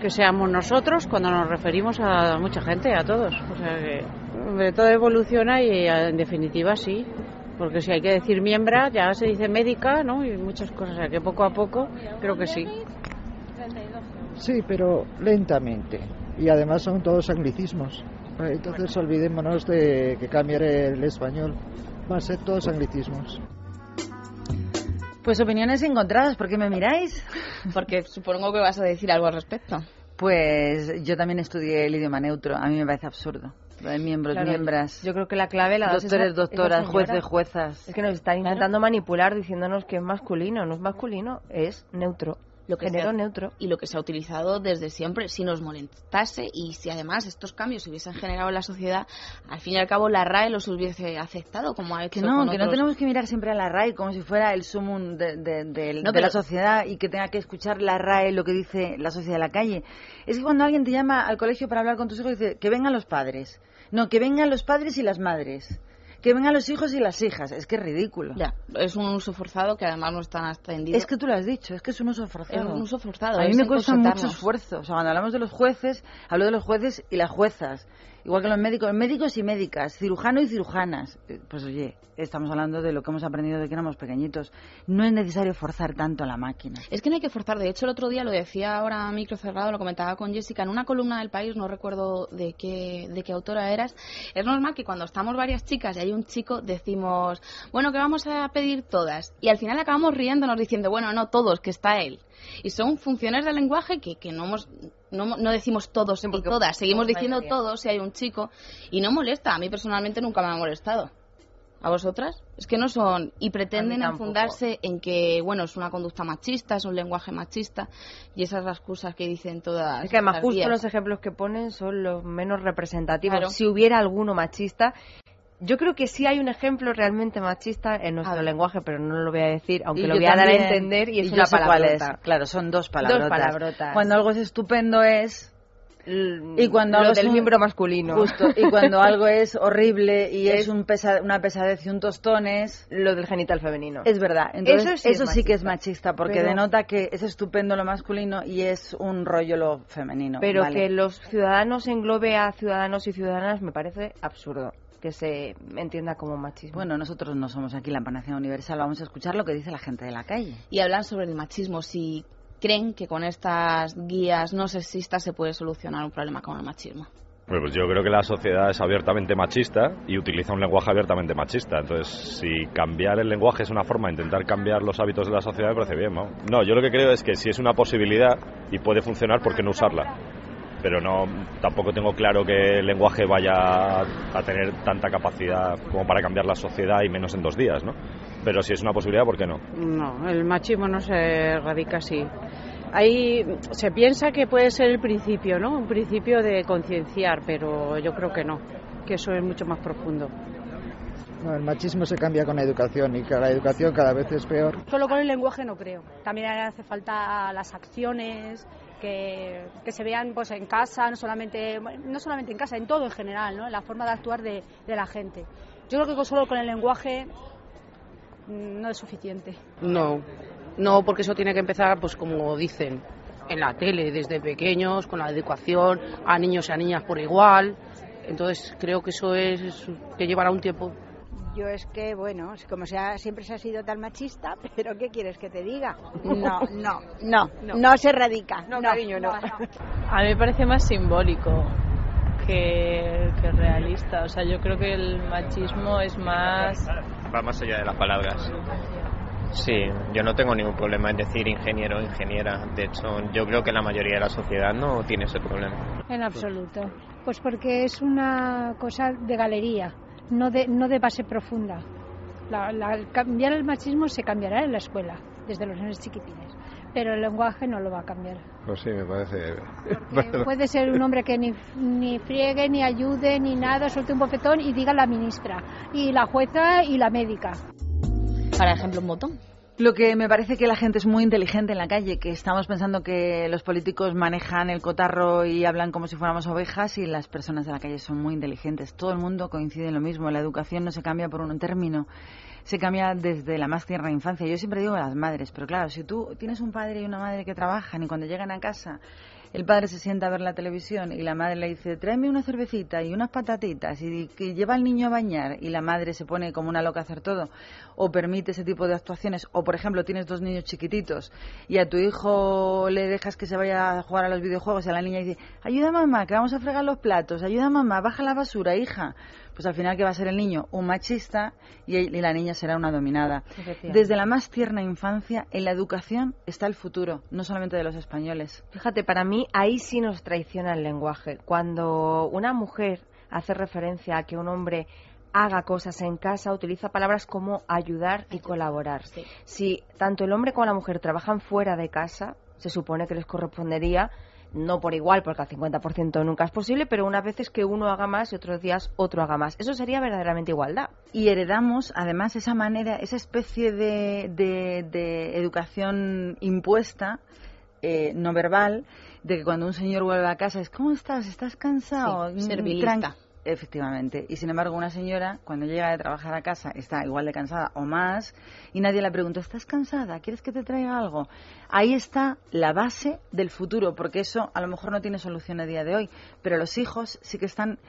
que seamos nosotros cuando nos referimos a mucha gente, a todos. O sea que todo evoluciona y eh, en definitiva sí. Porque si hay que decir miembra, ya se dice médica, ¿no? Y muchas cosas. O sea que poco a poco creo que sí. Sí, pero lentamente. Y además son todos anglicismos. Eh, Entonces olvidémonos de que cambiar el español. Va a ser todos anglicismos. Pues opiniones encontradas, ¿por qué me miráis? Porque supongo que vas a decir algo al respecto. Pues yo también estudié el idioma neutro, a mí me parece absurdo. Lo de miembros, Claro, miembras. Yo creo que la clave la Doctores, esa- doctoras, jueces, juezas. Es que nos están intentando manipular diciéndonos que es masculino. No es masculino, es neutro. Lo que Género se ha- neutro. Y lo que se ha utilizado desde siempre, si nos molestase y si además estos cambios se hubiesen generado en la sociedad, al fin y al cabo la RAE los hubiese aceptado, como ha hecho Que no, con que no tenemos que mirar siempre a la RAE como si fuera el sumum de, de- del- No, de la sociedad y que tenga que escuchar la RAE lo que dice la sociedad de la calle. Es que cuando alguien te llama al colegio para hablar con tus hijos, dice que vengan los padres. No, que vengan los padres y las madres. Que vengan los hijos y las hijas. Es que es ridículo. Ya, es un uso forzado que además no es tan extendido. Es que tú lo has dicho, es que es un uso forzado. Es un uso forzado, A mí me cuesta mucho esfuerzo. O sea, cuando hablamos de los jueces, hablo de los jueces y las juezas. Igual que los médicos, médicos y médicas, cirujano y cirujanas. Eh, Pues oye, estamos hablando de lo que hemos aprendido de que éramos pequeñitos. No es necesario forzar tanto la máquina. Es que no hay que forzar. De hecho, el otro día lo decía ahora a micro cerrado, lo comentaba con Jessica en una columna del país, no recuerdo de qué, de qué autora eras. Es normal que cuando estamos varias chicas y hay un chico, decimos, bueno, que vamos a pedir todas. Y al final acabamos riéndonos diciendo, bueno, no todos, que está él. Y son funciones del lenguaje que, que no, hemos, no, no decimos todos y todas. Seguimos diciendo mayoría. todos si hay un chico. Y no molesta. A mí personalmente nunca me ha molestado. ¿A vosotras? Es que no son. Y pretenden enfundarse en que, bueno, es una conducta machista, es un lenguaje machista. Y esas las cosas que dicen todas. Es que además justo los ejemplos que ponen son los menos representativos. Claro. Si hubiera alguno machista, yo creo que sí hay un ejemplo realmente machista en nuestro lenguaje, pero no lo voy a decir, aunque Y lo voy a dar a entender y es yo una cuál es. palabrota. Claro, son dos palabrotas. Dos palabrotas. Cuando algo es estupendo es... Y cuando lo algo del un- miembro masculino. Justo. Y cuando [laughs] algo es horrible y es, Es- un pesa- una pesadez y un tostón es... Lo del genital femenino. Es verdad. Entonces, Eso eso sí que es machista. machista, porque Pero- denota que es estupendo lo masculino y es un rollo lo femenino. Pero Vale. que los ciudadanos englobe a ciudadanos y ciudadanas me parece absurdo que se entienda como machismo. Bueno, nosotros no somos aquí la panacea universal, vamos a escuchar lo que dice la gente de la calle. Y hablan sobre el machismo. Si creen que con estas guías no sexistas se puede solucionar un problema con el machismo. Bueno, pues yo creo que la sociedad es abiertamente machista y utiliza un lenguaje abiertamente machista. Entonces, si cambiar el lenguaje es una forma de intentar cambiar los hábitos de la sociedad, me parece bien, ¿no? No, yo lo que creo es que si es una posibilidad y puede funcionar, ¿por qué no usarla? Pero no, tampoco tengo claro que el lenguaje vaya a tener tanta capacidad como para cambiar la sociedad y menos en dos días, ¿no? pero si es una posibilidad, ¿por qué no? No, el machismo no se erradica así. Ahí se piensa que puede ser el principio, ¿no? Un principio de concienciar, pero yo creo que no, que eso es mucho más profundo. No, el machismo se cambia con la educación y que la educación cada vez es peor. Solo con el lenguaje no creo. También hace falta las acciones, que, se vean pues en casa, no solamente, no solamente en casa, en todo en general, ¿no? la forma de actuar de, de la gente. Yo creo que solo con el lenguaje mm, no es suficiente. No, no, porque eso tiene que empezar, pues como dicen, en la tele, desde pequeños, con la educación, a niños y a niñas por igual. Entonces creo que eso es que llevará un tiempo. Yo es que, bueno, como sea, siempre se ha sido tan machista, [laughs] pero ¿qué quieres que te diga? No, no, no, no, se radica. No, cariño, no. A mí me parece más simbólico que, que realista. O sea, yo creo que el machismo es más... Va más allá de las palabras. Sí, yo no tengo ningún problema en decir ingeniero o ingeniera. De hecho, yo creo que la mayoría de la sociedad no tiene ese problema. En absoluto. Pues porque es una cosa de galería, no de, no de base profunda. La, la- cambiar el machismo se cambiará en la escuela, desde los niños chiquitines, pero el lenguaje no lo va a cambiar. Pues sí, me parece. [laughs] Puede ser un hombre que ni, ni friegue, ni ayude, ni nada, suelte un bofetón y diga la ministra, y la jueza y la médica. Para ejemplo, un botón. Lo que me parece que la gente es muy inteligente en la calle, que estamos pensando que los políticos manejan el cotarro y hablan como si fuéramos ovejas y las personas de la calle son muy inteligentes. Todo el mundo coincide en lo mismo. La educación no se cambia por un término, se cambia desde la más tierna infancia. Yo siempre digo a las madres, pero claro, si tú tienes un padre y una madre que trabajan y cuando llegan a casa el padre se sienta a ver la televisión y la madre le dice, tráeme una cervecita y unas patatitas y lleva al niño a bañar y la madre se pone como una loca a hacer todo. O permite ese tipo de actuaciones. O por ejemplo tienes dos niños chiquititos y a tu hijo le dejas que se vaya a jugar a los videojuegos y a la niña dice, ayuda mamá que vamos a fregar los platos, ayuda mamá, baja la basura hija, pues al final que va a ser el niño un machista y y la niña será una dominada. Desde la más tierna infancia en la educación está el futuro, no solamente de los españoles. Fíjate, para mí ahí sí nos traiciona el lenguaje. Cuando una mujer hace referencia a que un hombre haga cosas en casa, utiliza palabras como ayudar y colaborar. Si tanto el hombre como la mujer trabajan fuera de casa, se supone que les correspondería, no por igual, porque al 50% nunca es posible, pero unas veces que uno haga más y otros días otro haga más. Eso sería verdaderamente igualdad. Y heredamos, además, esa manera, esa especie de, de- de educación impuesta, eh, no verbal, de que cuando un señor vuelve a casa es, ¿cómo estás? ¿Estás cansado? Sí, Mm, servilista. Efectivamente. Y sin embargo, una señora, cuando llega de trabajar a casa, está igual de cansada o más, y nadie le pregunta, ¿estás cansada? ¿Quieres que te traiga algo? Ahí está la base del futuro, porque eso a lo mejor no tiene solución a día de hoy, pero los hijos sí que están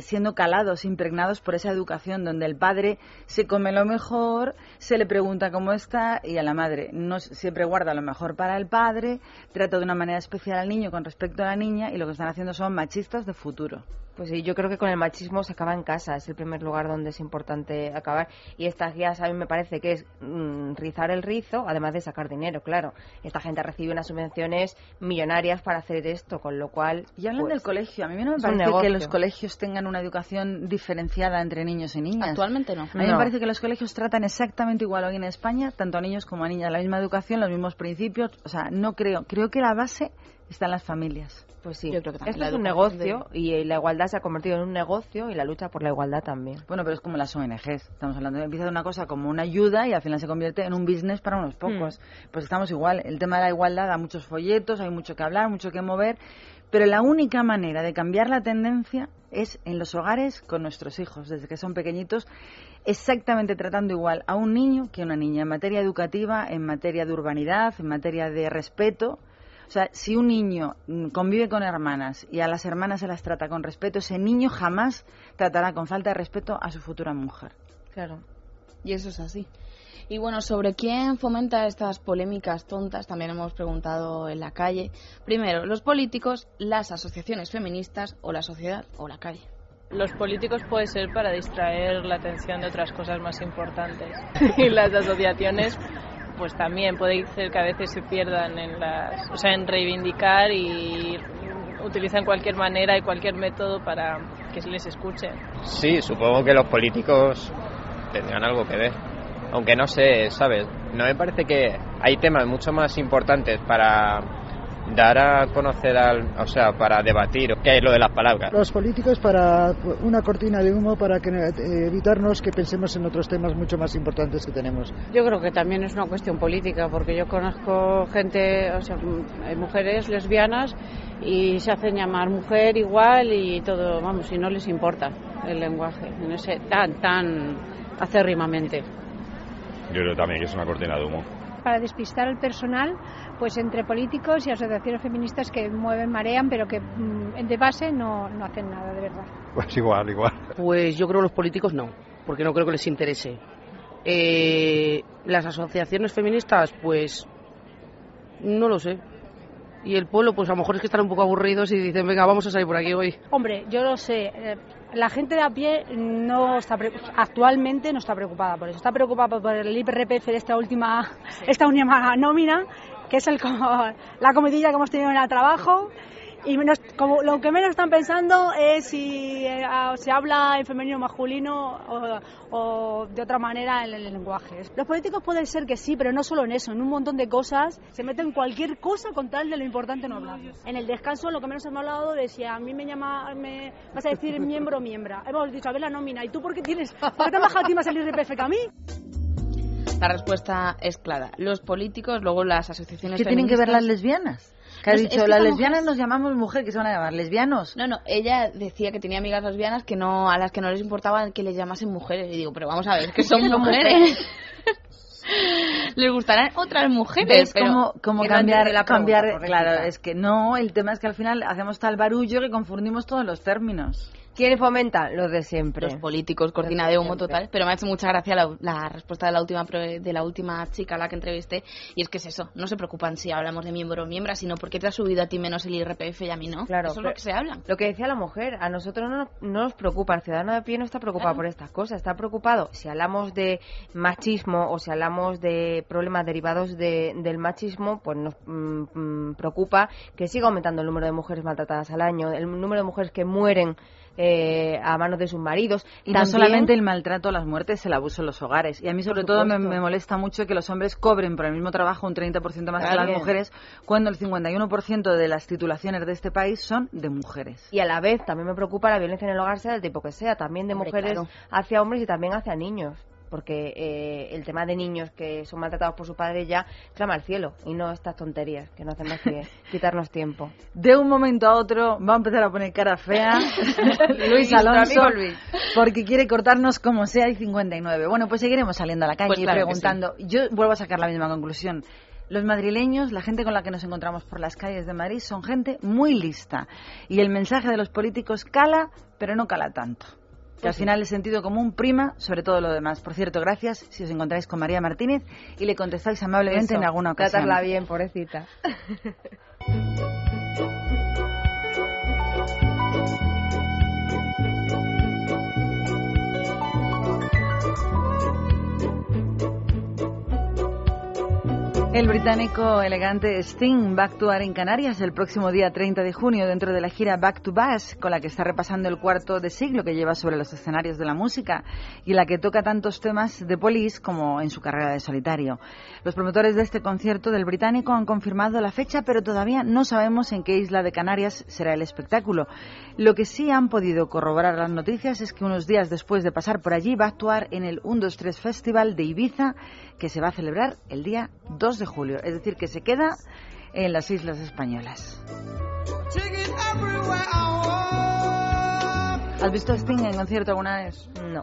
siendo calados, impregnados por esa educación donde el padre se come lo mejor, se le pregunta cómo está y a la madre no siempre guarda lo mejor para el padre, trata de una manera especial al niño con respecto a la niña y lo que están haciendo son machistas de futuro. Pues sí, yo creo que con el machismo se acaba en casa, es el primer lugar donde es importante acabar. Y estas guías a mí me parece que es mm, rizar el rizo, además de sacar dinero, claro. Esta gente recibe unas subvenciones millonarias para hacer esto, con lo cual... Y hablan pues, del colegio. A mí no me parece que los colegios tengan una educación diferenciada entre niños y niñas. Actualmente no. A mí me parece que los colegios tratan exactamente igual hoy en España, tanto a niños como a niñas, la misma educación, los mismos principios. O sea, no creo. Creo que la base está en las familias. Pues sí, Yo creo que también esto es un negocio y la igualdad se ha convertido en un negocio y la lucha por la igualdad también. Bueno, pero es como las ONGs. Estamos hablando de empieza de una cosa como una ayuda y al final se convierte en un business para unos pocos. Pues estamos igual. El tema de la igualdad da muchos folletos, hay mucho que hablar, mucho que mover. Pero la única manera de cambiar la tendencia es en los hogares con nuestros hijos, desde que son pequeñitos, exactamente tratando igual a un niño que a una niña, en materia educativa, en materia de urbanidad, en materia de respeto. O sea, si un niño mm, convive con hermanas y a las hermanas se las trata con respeto, ese niño jamás tratará con falta de respeto a su futura mujer. Claro. Y eso es así. Y bueno, sobre quién fomenta estas polémicas tontas, también hemos preguntado en la calle. Primero, los políticos, las asociaciones feministas o la sociedad o la calle. Los políticos puede ser para distraer la atención de otras cosas más importantes. [laughs] y las asociaciones, pues también puede ser que a veces se pierdan en las, o sea, en reivindicar y utilizan cualquier manera y cualquier método para que se les escuche. Sí, supongo que los políticos tendrán algo que ver. Aunque no sé, ¿sabes? No me parece que hay temas mucho más importantes para dar a conocer al, o sea, para debatir, que es lo de las palabras. Los políticos para una cortina de humo para que, eh, evitarnos que pensemos en otros temas mucho más importantes que tenemos. Yo creo que también es una cuestión política, porque yo conozco gente, o sea, hay mujeres lesbianas y se hacen llamar mujer igual y todo, vamos, y no les importa el lenguaje en ese tan tan acérrimamente. Yo creo también que es una cortina de humo. Para despistar al personal, pues entre políticos y asociaciones feministas que mueven, marean, pero que mm, de base no, no hacen nada, de verdad. Pues igual, igual. Pues yo creo que los políticos no, porque no creo que les interese. Eh, las asociaciones feministas, pues no lo sé. Y el pueblo, pues a lo mejor es que están un poco aburridos y dicen, venga, vamos a salir por aquí hoy. Hombre, yo lo sé. La gente de a pie no está pre- actualmente no está preocupada por eso. Está preocupada por el IRPF de esta última, esta última nómina, que es el, la comidilla que hemos tenido en el trabajo. Y menos, como, lo que menos están pensando es si eh, se habla en femenino masculino o, o de otra manera en el lenguaje. Los políticos pueden ser que sí, pero no solo en eso, en un montón de cosas. Se meten cualquier cosa con tal de lo importante no hablar. En el descanso lo que menos hemos hablado de si a mí me llama, me vas a decir miembro o miembra. Hemos dicho, a ver la nómina. ¿Y tú por qué tienes, por qué te has bajado a ti más el IRPF que a mí? La respuesta es clara. Los políticos, luego las asociaciones ¿Qué tienen que ver las lesbianas? Que ha dicho, es que las lesbianas mujer- nos llamamos mujer, que se van a llamar lesbianos. No, no, ella decía que tenía amigas lesbianas que no, a las que no les importaba que les llamasen mujeres. Y digo, pero vamos a ver, que [laughs] son mujeres. [laughs] les gustarán otras mujeres. ¿Ves pero que no cambiar, la cambiar pobrecita. claro, es que no, el tema es que al final hacemos tal barullo que confundimos todos los términos. ¿Quién fomenta? Los de siempre. Los políticos, cortina de humo total. Pero me ha hecho mucha gracia la, la respuesta de la última de la última chica a la que entrevisté. Y es que es eso, no se preocupan si hablamos de miembro o miembra, sino porque te ha subido a ti menos el IRPF y a mí no. Claro, eso es lo que se habla. Lo que decía la mujer, a nosotros no, nos- no nos preocupa, el ciudadano de pie no está preocupado Claro. por estas cosas, está preocupado si hablamos de machismo o si hablamos de problemas derivados de- del machismo, pues nos mm, mm, preocupa que siga aumentando el número de mujeres maltratadas al año, el número de mujeres que mueren eh, a manos de sus maridos. Y no solamente el maltrato, las muertes, el abuso en los hogares. Y a mí, sobre todo, me, molesta mucho que los hombres cobren por el mismo trabajo un 30% más que las mujeres, cuando el 51% de las titulaciones de este país son de mujeres. Y a la vez también me preocupa la violencia en el hogar, sea del tipo que sea, también de Hombre, mujeres claro. hacia hombres y también hacia niños. Porque eh, el tema de niños que son maltratados por su padre ya clama al cielo y no estas tonterías que no hacen más que [laughs] quitarnos tiempo. De un momento a otro va a empezar a poner cara fea [laughs] Luis Alonso Luis. porque quiere cortarnos como sea y 59. Bueno, pues seguiremos saliendo a la calle Pues y claro preguntando. Yo vuelvo a sacar la misma conclusión. Los madrileños, la gente con la que nos encontramos por las calles de Madrid, son gente muy lista. Y el mensaje de los políticos cala, pero no cala tanto. Que al final el sentido común prima sobre todo lo demás. Por cierto, gracias si os encontráis con María Martínez y le contestáis amablemente Eso, en alguna ocasión. Tratarla bien, pobrecita. [laughs] El británico elegante Sting va a actuar en Canarias el próximo día 30 de junio dentro de la gira Back to Bass, con la que está repasando el cuarto de siglo que lleva sobre los escenarios de la música y la que toca tantos temas de Police como en su carrera de solitario. Los promotores de este concierto del británico han confirmado la fecha, pero todavía no sabemos en qué isla de Canarias será el espectáculo. Lo que sí han podido corroborar las noticias es que unos días después de pasar por allí va a actuar en el 123 Festival de Ibiza, que se va a celebrar el día 2 de julio, es decir, que se queda en las Islas Españolas. ¿Has visto a Sting en concierto alguna vez? No.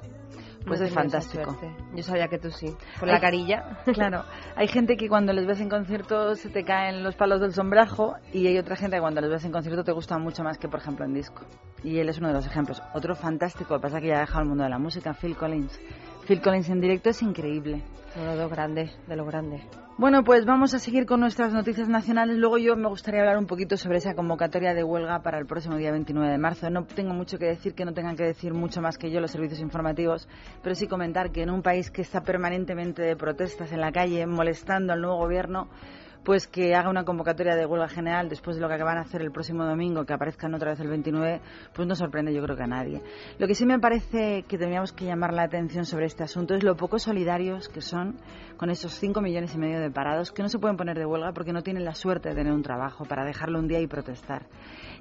Pues No es fantástico. Yo sabía que tú sí. Por la carilla. Claro, hay gente que cuando les ves en concierto se te caen los palos del sombrajo y hay otra gente que cuando les ves en concierto te gusta mucho más que por ejemplo en disco. Y él es uno de los ejemplos. Otro fantástico, lo que pasa es que ya ha dejado el mundo de la música, Phil Collins. Phil Collins en directo es increíble. Son los dos grandes, de los grandes. Bueno, pues vamos a seguir con nuestras noticias nacionales. Luego yo me gustaría hablar un poquito sobre esa convocatoria de huelga para el próximo día 29 de marzo. No tengo mucho que decir, que no tengan que decir mucho más que yo los servicios informativos, pero sí comentar que en un país que está permanentemente de protestas en la calle, molestando al nuevo gobierno, pues que haga una convocatoria de huelga general después de lo que acaban de hacer el próximo domingo, que aparezcan otra vez el 29, pues no sorprende yo creo que a nadie. Lo que sí me parece que teníamos que llamar la atención sobre este asunto es lo poco solidarios que son con esos 5 millones y medio de parados que no se pueden poner de huelga porque no tienen la suerte de tener un trabajo para dejarlo un día y protestar.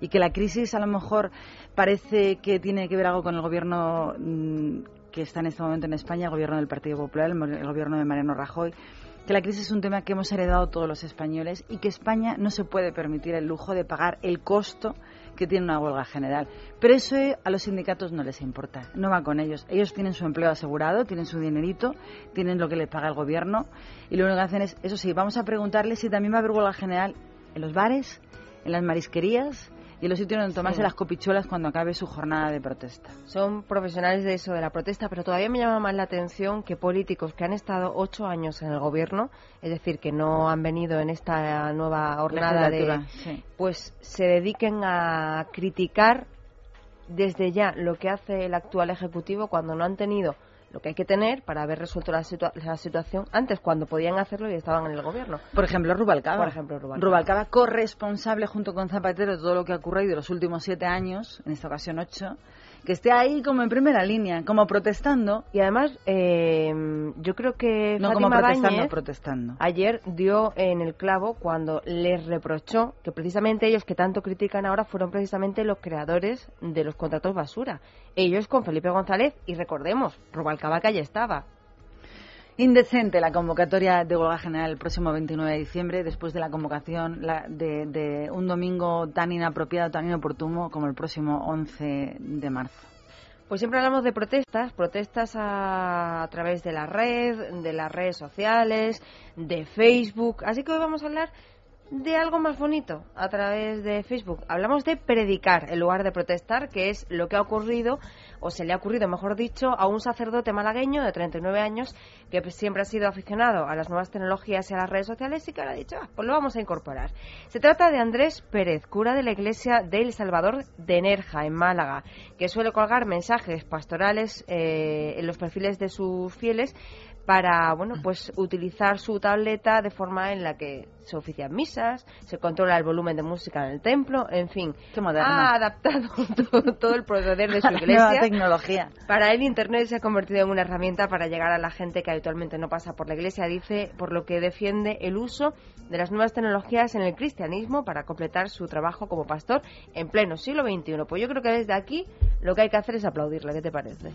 Y que la crisis a lo mejor parece que tiene que ver algo con el gobierno mm, que está en este momento en España, el gobierno del Partido Popular, el gobierno de Mariano Rajoy, que la crisis es un tema que hemos heredado todos los españoles y que España no se puede permitir el lujo de pagar el costo que tiene una huelga general. Pero eso eh, a los sindicatos no les importa, no va con ellos. Ellos tienen su empleo asegurado, tienen su dinerito, tienen lo que les paga el gobierno y lo único que hacen es, eso sí, vamos a preguntarles si también va a haber huelga general en los bares, en las marisquerías y en los sitios donde tomarse Sí. las copichuelas cuando acabe su jornada de protesta. Son profesionales de eso, de la protesta, pero todavía me llama más la atención que políticos que han estado ocho años en el gobierno, es decir, que no han venido en esta nueva jornada de, sí. pues se dediquen a criticar desde ya lo que hace el actual ejecutivo cuando no han tenido lo que hay que tener para haber resuelto la, situa- la situación antes cuando podían hacerlo y estaban en el gobierno. Por ejemplo, Rubalcaba. Por ejemplo, Rubalcaba. Rubalcaba, corresponsable junto con Zapatero de todo lo que ha ocurrido los últimos siete años, en esta ocasión ocho, que esté ahí como en primera línea, como protestando. Y además, eh, yo creo que No como protestando, Báñez protestando. ayer dio en el clavo cuando les reprochó que precisamente ellos que tanto critican ahora fueron precisamente los creadores de los contratos basura. Ellos con Felipe González y recordemos, Rubalcaba allí estaba. Indecente la convocatoria de huelga general el próximo 29 de diciembre, después de la convocación de, de un domingo tan inapropiado, tan inoportuno como el próximo 11 de marzo. Pues siempre hablamos de protestas, protestas a, a través de la red, de las redes sociales, de Facebook. Así que hoy vamos a hablar de algo más bonito a través de Facebook. Hablamos de predicar en lugar de protestar, que es lo que ha ocurrido, o se le ha ocurrido, mejor dicho, a un sacerdote malagueño de 39 años que siempre ha sido aficionado a las nuevas tecnologías y a las redes sociales y que ahora ha dicho, "Ah, pues lo vamos a incorporar. Se trata de Andrés Pérez, cura de la iglesia de El Salvador de Nerja, en Málaga, que suele colgar mensajes pastorales eh, en los perfiles de sus fieles para bueno pues utilizar su tableta de forma en la que se ofician misas, se controla el volumen de música en el templo, en fin, ha adaptado [laughs] todo, todo el proceder de su [laughs] iglesia. nueva tecnología. Para él Internet se ha convertido en una herramienta para llegar a la gente que habitualmente no pasa por la iglesia, dice, por lo que defiende el uso de las nuevas tecnologías en el cristianismo para completar su trabajo como pastor en pleno siglo XXI. Pues yo creo que desde aquí lo que hay que hacer es aplaudirle, ¿qué te parece?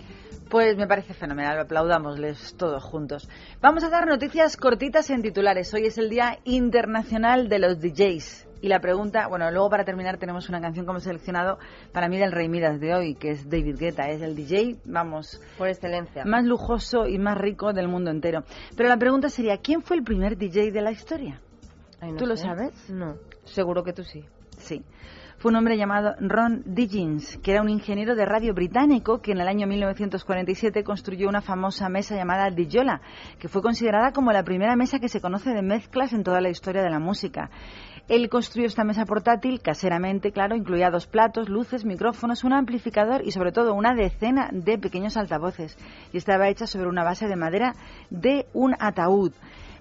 Pues me parece fenomenal, aplaudámosles todos juntos. Vamos a dar noticias cortitas en titulares. Hoy es el Día Internacional de los DJs. Y la pregunta, bueno, luego para terminar tenemos una canción como seleccionado para mí del Rey Midas de hoy, que es David Guetta. Es el DJ, vamos, Por excelencia. más lujoso y más rico del mundo entero. Pero la pregunta sería, ¿quién fue el primer DJ de la historia? Ay, no ¿Tú lo sabes? No, seguro que tú sí. Sí. Fue un hombre llamado Ron Diggins, que era un ingeniero de radio británico que en el año 1947 construyó una famosa mesa llamada Digiola, que fue considerada como la primera mesa que se conoce de mezclas en toda la historia de la música. Él construyó esta mesa portátil caseramente, claro, incluía dos platos, luces, micrófonos, un amplificador y sobre todo una decena de pequeños altavoces. Y estaba hecha sobre una base de madera de un ataúd.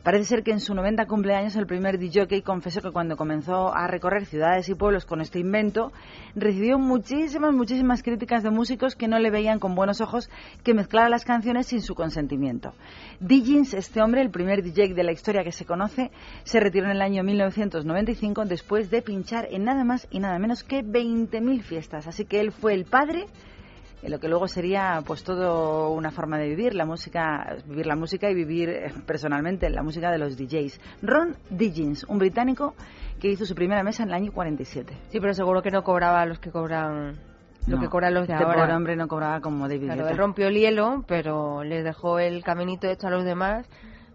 Parece ser que en su 90 cumpleaños el primer DJ confesó que cuando comenzó a recorrer ciudades y pueblos con este invento, recibió muchísimas, muchísimas críticas de músicos que no le veían con buenos ojos que mezclara las canciones sin su consentimiento. Diggins, este hombre, el primer DJ de la historia que se conoce, se retiró en el año 1995 después de pinchar en nada más y nada menos que 20.000 fiestas. Así que él fue el padre lo que luego sería pues todo una forma de vivir la música vivir la música y vivir eh, personalmente la música de los DJs Ron Diggins un británico que hizo su primera mesa en el año 47 Sí, pero seguro que no cobraba los que cobran lo No, que cobran los de este ahora. pobre hombre no cobraba como David Claro, él rompió el hielo, pero les dejó el caminito hecho a los demás.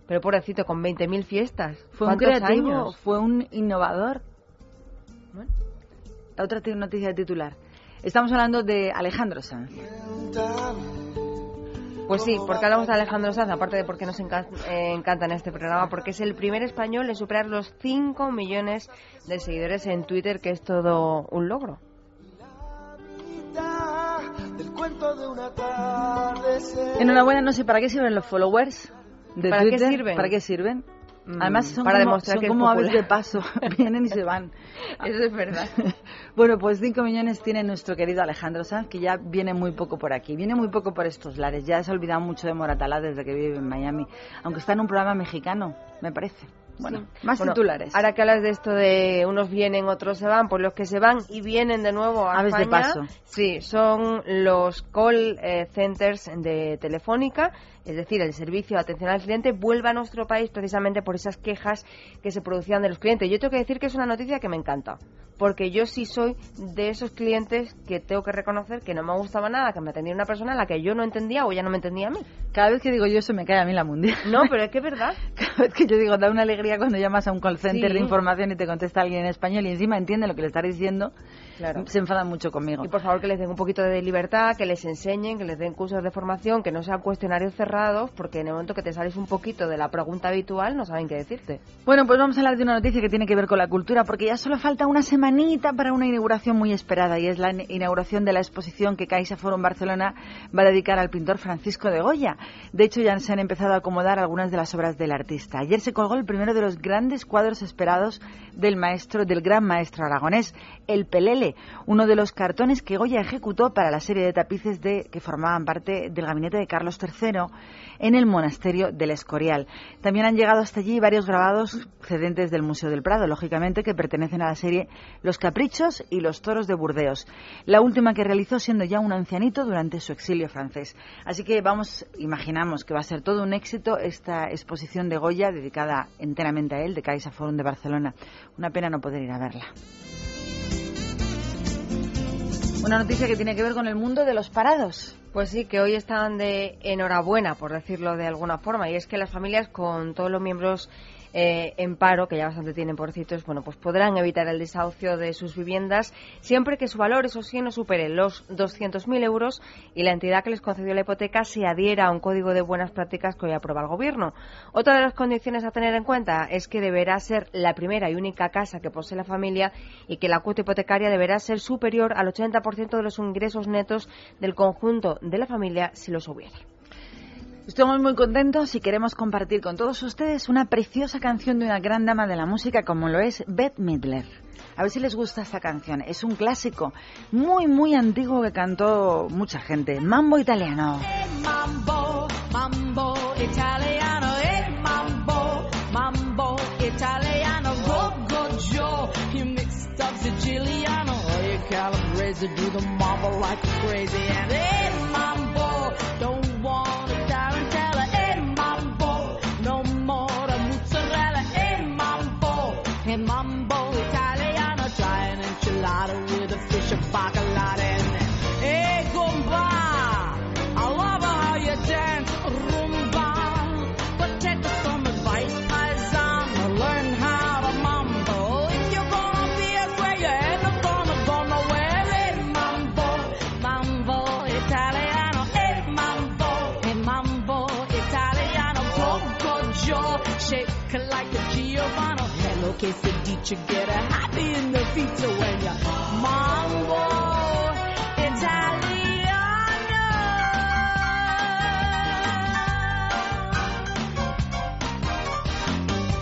Pero pobrecito, con 20.000 fiestas. fue un ¿Cuántos creativo años? fue un innovador Bueno. la otra ti- noticia de titular estamos hablando de Alejandro Sanz Pues sí, porque hablamos de Alejandro Sanz, aparte de porque nos encan- eh, encanta en este programa, porque es el primer español en superar los 5 millones de seguidores en Twitter, que es todo un logro. Enhorabuena no sé para qué sirven los followers de ¿Para qué Twitter sirven? para qué sirven Además son para como, demostrar son que como aves de paso, [laughs] vienen y se van. [laughs] Eso es verdad. [laughs] Bueno, pues 5 millones tiene nuestro querido Alejandro Sanz, que ya viene muy poco por aquí, viene muy poco por estos lares. Ya se ha olvidado mucho de Moratalá desde que vive en Miami, aunque está en un programa mexicano, me parece. Bueno, más Bueno, titulares. Ahora que hablas de esto de unos vienen, otros se van, pues los que se van y vienen de nuevo a Aves de paso. sí, son los call eh, centers de Telefónica, es decir, el servicio de atención al cliente vuelve a nuestro país precisamente por esas quejas que se producían de los clientes. Yo tengo que decir que es una noticia que me encanta, porque yo sí soy de esos clientes que tengo que reconocer que no me gustaba nada, que me atendía una persona a la que yo no entendía o ella no me entendía a mí. Cada vez que digo yo eso me cae a mí la mundial. No, pero es que es verdad. [laughs] Cada vez que yo digo, da una alegría cuando llamas a un call center Sí. de información y te contesta alguien en español y encima entiende lo que le estás diciendo, Claro. se enfadan mucho conmigo. Y por favor que les den un poquito de libertad, que les enseñen, que les den cursos de formación, que no sean cuestionarios cerrados, porque en el momento que te sales un poquito de la pregunta habitual no saben qué decirte. Bueno, pues vamos a hablar de una noticia que tiene que ver con la cultura, porque ya solo falta una semanita para una inauguración muy esperada, y es la inauguración de la exposición que Caixa Forum Barcelona va a dedicar al pintor Francisco de Goya. De hecho, ya se han empezado a acomodar algunas de las obras del artista. Ayer se colgó el primero de los grandes cuadros esperados del maestro, del gran maestro aragonés, el Pelele, uno de los cartones que Goya ejecutó para la serie de tapices de, que formaban parte del gabinete de Carlos III en el monasterio del Escorial. También han llegado hasta allí varios grabados cedentes del Museo del Prado, lógicamente, que pertenecen a la serie Los Caprichos y los Toros de Burdeos, la última que realizó siendo ya un ancianito durante su exilio francés. Así que vamos, imaginamos que va a ser todo un éxito esta exposición de Goya dedicada enteramente a él, de Caixa Forum de Barcelona. Una pena no poder ir a verla. Una noticia que tiene que ver con el mundo de los parados. Pues sí, que hoy están de enhorabuena, por decirlo de alguna forma, y es que las familias con todos los miembros eh, en paro, que ya bastante tienen pobrecitos, bueno, pues podrán evitar el desahucio de sus viviendas siempre que su valor, eso sí, no supere los 200.000 euros y la entidad que les concedió la hipoteca se adhiera a un código de buenas prácticas que hoy aprueba el Gobierno. Otra de las condiciones a tener en cuenta es que deberá ser la primera y única casa que posee la familia y que la cuota hipotecaria deberá ser superior al 80% de los ingresos netos del conjunto de la familia si los hubiera. Estamos muy contentos y queremos compartir con todos ustedes una preciosa canción de una gran dama de la música como lo es Beth Midler. A ver si les gusta esta canción. Es un clásico muy, muy antiguo que cantó mucha gente. Mambo italiano. Mambo, mambo italiano, eh, mambo, mambo italiano, go, go, Joe, you mixed up Siciliano, oh, you do the mambo like crazy, and eh, quesadilla. Get a happy you mambo.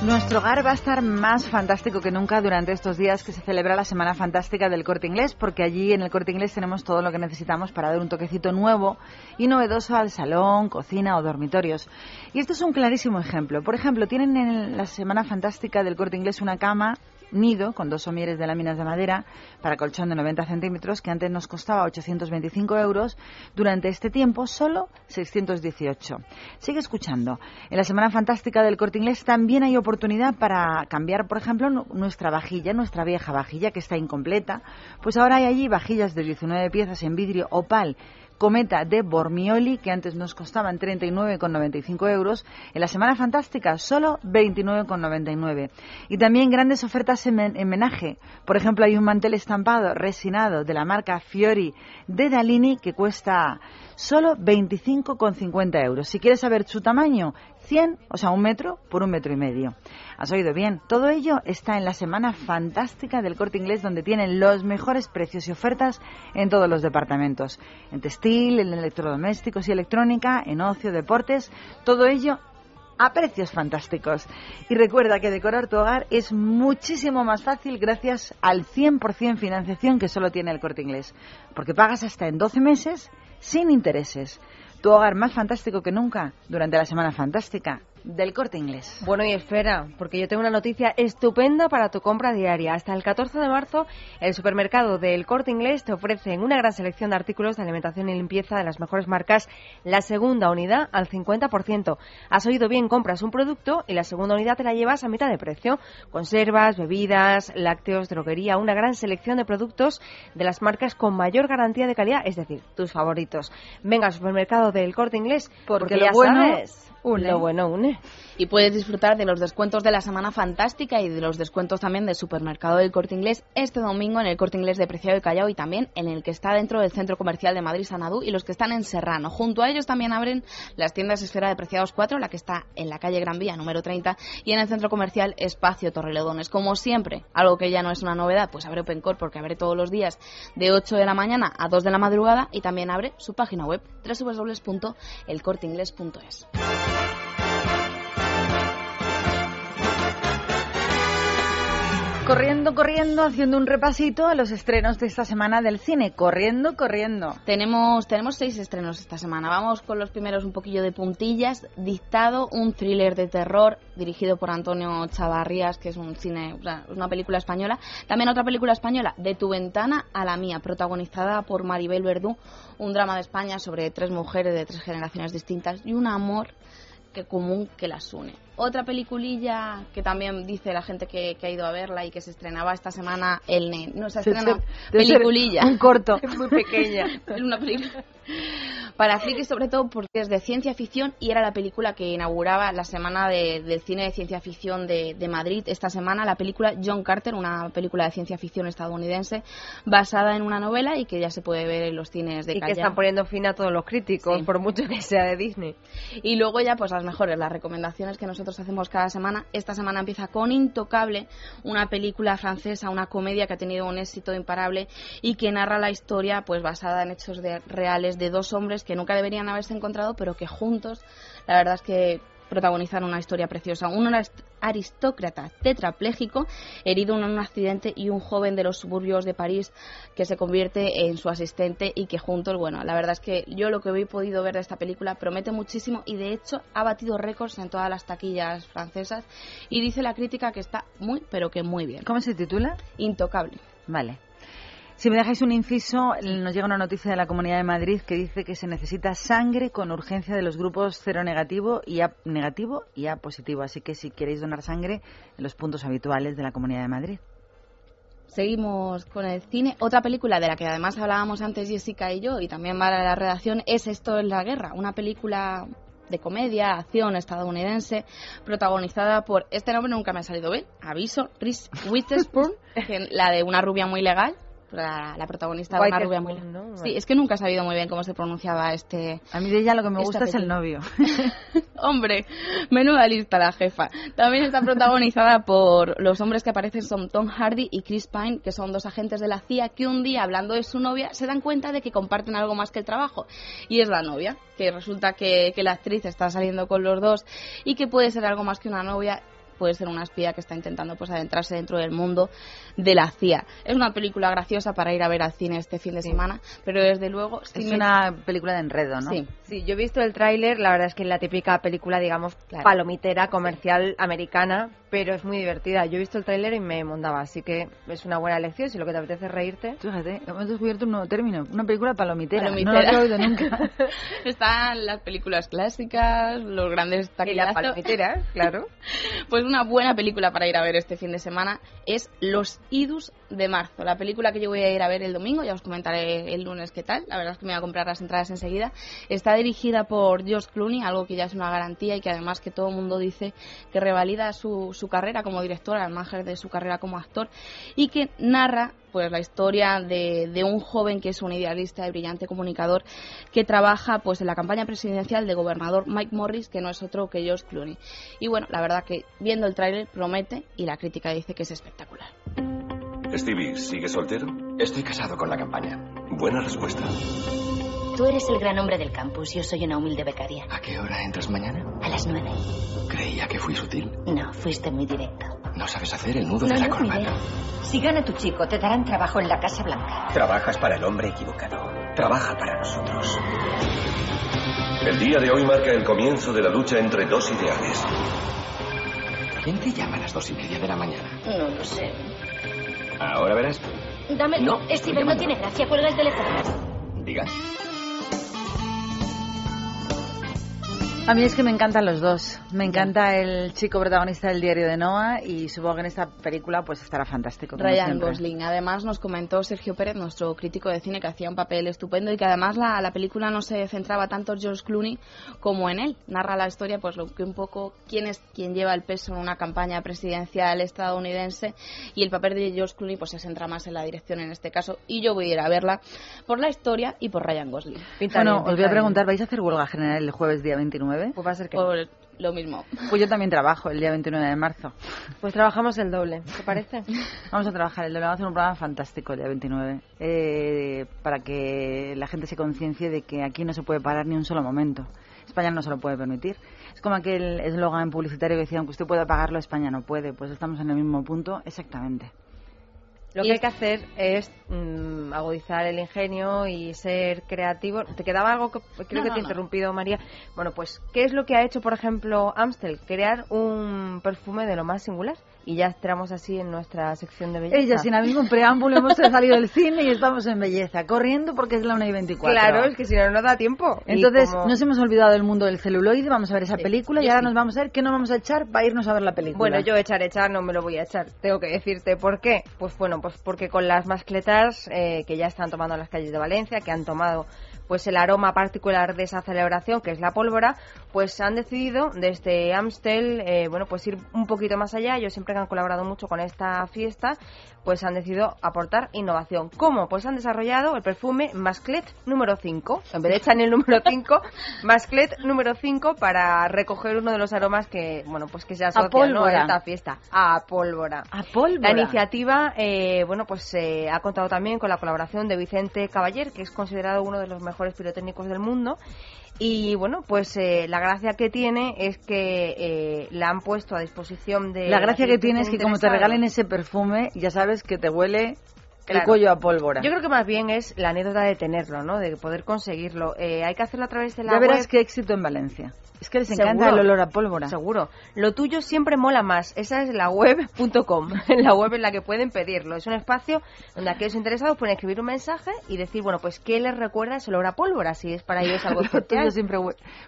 Nuestro hogar va a estar más fantástico que nunca durante estos días que se celebra la Semana Fantástica del Corte Inglés, porque allí en el Corte Inglés tenemos todo lo que necesitamos para dar un toquecito nuevo y novedoso al salón, cocina o dormitorios. Y esto es un clarísimo ejemplo. Por ejemplo, tienen en la Semana Fantástica del Corte Inglés una cama nido con dos somieres de láminas de madera para colchón de 90 centímetros que antes nos costaba 825 euros, durante este tiempo solo 618. Sigue escuchando. En la Semana Fantástica del Corte Inglés también hay oportunidad para cambiar, por ejemplo, nu- nuestra vajilla, nuestra vieja vajilla que está incompleta. Pues ahora hay allí vajillas de 19 piezas en vidrio opal Cometa de Bormioli, que antes nos costaban 39,95 euros, en la Semana Fantástica solo 29,99. Y también grandes ofertas en, men- en menaje. Por ejemplo, hay un mantel estampado resinado de la marca Fiori de Dalini que cuesta solo 25,50 euros. Si quieres saber su tamaño, 100, o sea, un metro por un metro y medio. Has oído bien. Todo ello está en la Semana Fantástica del Corte Inglés, donde tienen los mejores precios y ofertas en todos los departamentos. En textil, en electrodomésticos y electrónica, en ocio, deportes, todo ello a precios fantásticos. Y recuerda que decorar tu hogar es muchísimo más fácil gracias al 100% financiación que solo tiene el corte inglés. Porque pagas hasta en 12 meses sin intereses. Tu hogar más fantástico que nunca durante la Semana Fantástica del corte inglés. Bueno, y espera, porque yo tengo una noticia estupenda para tu compra diaria. Hasta el 14 de marzo, el supermercado del corte inglés te ofrece en una gran selección de artículos de alimentación y limpieza de las mejores marcas la segunda unidad al 50%. Has oído bien, compras un producto y la segunda unidad te la llevas a mitad de precio. Conservas, bebidas, lácteos, droguería, una gran selección de productos de las marcas con mayor garantía de calidad, es decir, tus favoritos. Venga al supermercado del corte inglés, porque, lo ya bueno sabes, une. Lo bueno une. Y puedes disfrutar de los descuentos de la Semana Fantástica y de los descuentos también del supermercado del Corte Inglés este domingo en el Corte Inglés de Preciado y Callao y también en el que está dentro del Centro Comercial de Madrid Sanadú y los que están en Serrano. Junto a ellos también abren las tiendas Esfera de Preciados 4, la que está en la calle Gran Vía número 30 y en el Centro Comercial Espacio Torrelodones. Como siempre, algo que ya no es una novedad, pues abre OpenCore porque abre todos los días de 8 de la mañana a 2 de la madrugada y también abre su página web www.elcorteinglés.es. Corriendo, corriendo, haciendo un repasito a los estrenos de esta semana del cine. Corriendo, corriendo. Tenemos, tenemos seis estrenos esta semana. Vamos con los primeros un poquillo de puntillas. Dictado, un thriller de terror dirigido por Antonio Chavarrías, que es un cine, una película española. También otra película española, De tu ventana a la mía, protagonizada por Maribel Verdú. Un drama de España sobre tres mujeres de tres generaciones distintas y un amor que común que las une. Otra peliculilla que también dice la gente que, que ha ido a verla y que se estrenaba esta semana, El Nen. No, se estrena peliculilla. un corto. [laughs] Muy pequeña. [laughs] es una película. Para frikis sobre todo porque es de ciencia ficción y era la película que inauguraba la semana de- del cine de ciencia ficción de, de Madrid. Esta semana la película John Carter, una película de ciencia ficción estadounidense basada en una novela y que ya se puede ver en los cines de Y que están poniendo fin a todos los críticos, por mucho que sea de Disney. Y luego ya pues las mejores, las recomendaciones que nosotros hacemos cada semana. Esta semana empieza con Intocable, una película francesa, una comedia que ha tenido un éxito imparable y que narra la historia pues basada en hechos de- reales de dos hombres que nunca deberían haberse encontrado, pero que juntos, la verdad es que protagonizan una historia preciosa. Un arist- aristócrata tetrapléjico herido en un accidente y un joven de los suburbios de París que se convierte en su asistente y que juntos, bueno, la verdad es que yo lo que he podido ver de esta película promete muchísimo y de hecho ha batido récords en todas las taquillas francesas y dice la crítica que está muy, pero que muy bien. ¿Cómo se titula? Intocable. Vale. Si me dejáis un inciso, nos llega una noticia de la Comunidad de Madrid que dice que se necesita sangre con urgencia de los grupos cero negativo y A negativo y A positivo. Así que si queréis donar sangre, en los puntos habituales de la Comunidad de Madrid. Seguimos con el cine. Otra película de la que además hablábamos antes Jessica y yo, y también va a la redacción, es Esto es la guerra, una película de comedia, acción estadounidense, protagonizada por, este nombre nunca me ha salido bien, aviso, Reese Witherspoon, [laughs] la de una rubia muy legal, la, la protagonista de una rubia muy. ¿no? Sí, es que nunca he sabido muy bien cómo se pronunciaba este... A mí de ella lo que me gusta es el novio. [laughs] Hombre, menuda lista la jefa. También está protagonizada por los hombres que aparecen son Tom Hardy y Chris Pine, que son dos agentes de la CIA que un día, hablando de su novia, se dan cuenta de que comparten algo más que el trabajo. Y es la novia, que resulta que, que la actriz está saliendo con los dos y que puede ser algo más que una novia puede ser una espía que está intentando pues adentrarse dentro del mundo de la CIA. Es una película graciosa para ir a ver al cine este fin de semana, pero desde luego Es me- una película de enredo, ¿no? Sí. Sí, yo he visto el tráiler, la verdad es que es la típica película, digamos, palomitera, comercial, americana, pero es muy divertida. Yo he visto el tráiler y me mondaba, así que es una buena elección si lo que te apetece es reírte. Fíjate, hemos descubierto un nuevo término, una película palomitera. No lo Palomitera. había oído nunca. [laughs] Están las películas clásicas, los grandes Y taquillazos. palomitera, claro. [laughs] Pues una buena película para ir a ver este fin de semana es Los Idus de marzo, la película que yo voy a ir a ver el domingo, ya os comentaré el lunes qué tal, la verdad es que me voy a comprar las entradas enseguida. Está dirigida por Josh Clooney, algo que ya es una garantía y que además que todo el mundo dice que revalida su, su carrera como director, al margen de su carrera como actor, y que narra pues la historia de, de un joven que es un idealista y brillante comunicador que trabaja pues en la campaña presidencial de gobernador Mike Morris, que no es otro que Josh Clooney. Y bueno, la verdad que viendo el tráiler promete y la crítica dice que es espectacular. Stevie, ¿sigue soltero? Estoy casado con la campaña. Buena respuesta. Tú eres el gran hombre del campus, yo soy una humilde becaria. ¿A qué hora entras mañana? A las nueve. Creía que fui sutil. No, fuiste muy directo. No sabes hacer el nudo No, de la no, corbata. mire. Si gana tu chico, te darán trabajo en la Casa Blanca. Trabajas para el hombre equivocado. Trabaja para nosotros. El día de hoy marca el comienzo de la lucha entre dos ideales. ¿Quién te llama a las dos y media de la mañana? No lo sé. Ahora verás. Dame. No, Steven, no tiene gracia. Cuelga el teléfono. Diga. A mí es que me encantan los dos. Me encanta el chico protagonista del diario de Noah y supongo que en esta película pues estará fantástico. Ryan siempre. Gosling. Además nos comentó Sergio Pérez, nuestro crítico de cine, que hacía un papel estupendo y que además la, la película no se centraba tanto en George Clooney como en él. Narra la historia, pues lo que un poco quién es quien lleva el peso en una campaña presidencial estadounidense y el papel de George Clooney pues se centra más en la dirección en este caso y yo voy a ir a verla por la historia y por Ryan Gosling. Bueno, os voy a preguntar, ¿vais a hacer huelga general el jueves día 29? Pues va a ser que Por lo mismo. Pues yo también trabajo el día 29 de marzo. Pues trabajamos el doble, ¿te parece? [laughs] Vamos a trabajar el doble, vamos a hacer un programa fantástico el día 29 eh, para que la gente se conciencie de que aquí no se puede parar ni un solo momento. España no se lo puede permitir. Es como aquel eslogan publicitario que decía, aunque usted pueda pagarlo, España no puede. Pues estamos en el mismo punto exactamente. Lo que hay que hacer es mm, agudizar el ingenio y ser creativo. ¿Te quedaba algo que creo No, que no, te he no. interrumpido, María? Bueno, pues, ¿qué es lo que ha hecho, por ejemplo, Amstel? Crear un perfume de lo más singular. Y ya entramos así en nuestra sección de belleza. Ella, sin ningún preámbulo, hemos [laughs] salido del cine y estamos en belleza, corriendo porque es la 1 y 24. Claro, es que si no, no da tiempo. Entonces, como- nos hemos olvidado del mundo del celuloide, vamos a ver esa película y ahora nos vamos a ver qué nos vamos a echar para irnos a ver la película. Bueno, yo echar, echar, no me lo voy a echar. Tengo que decirte por qué. Pues bueno, pues porque con las mascletas eh, que ya están tomando en las calles de Valencia, que han tomado pues el aroma particular de esa celebración, que es la pólvora, pues han decidido desde Amstel, eh, bueno, pues ir un poquito más allá. Ellos siempre han colaborado mucho con esta fiesta, pues han decidido aportar innovación. ¿Cómo? Pues han desarrollado el perfume Masclet número 5. En vez de echar el número [laughs] 5, Masclet número 5 para recoger uno de los aromas que, bueno, pues que se asocian ¿no? pólvora. a esta fiesta. A pólvora. A pólvora. La iniciativa, eh, bueno, pues eh, ha contado también con la colaboración de Vicente Caballer, que es considerado uno de los mejores pirotécnicos del mundo. Y bueno, pues eh, la gracia que tiene es que eh, la han puesto a disposición de. La gracia que tiene es que como te regalen ese perfume, ya sabes que te huele el Claro. cuello a pólvora. Yo creo que más bien es la anécdota de tenerlo, ¿no? De poder conseguirlo. Eh, hay que hacerlo a través de la ya verás web. qué éxito en Valencia. Es que les encanta Seguro. el olor a pólvora. Seguro. Lo tuyo siempre mola más. Esa es la web.com, [laughs] [laughs] la web en la que pueden pedirlo. Es un espacio donde aquellos interesados pueden escribir un mensaje y decir, bueno, pues qué les recuerda ese olor a pólvora, si es para ellos algo [laughs] Lo tuyo especial. siempre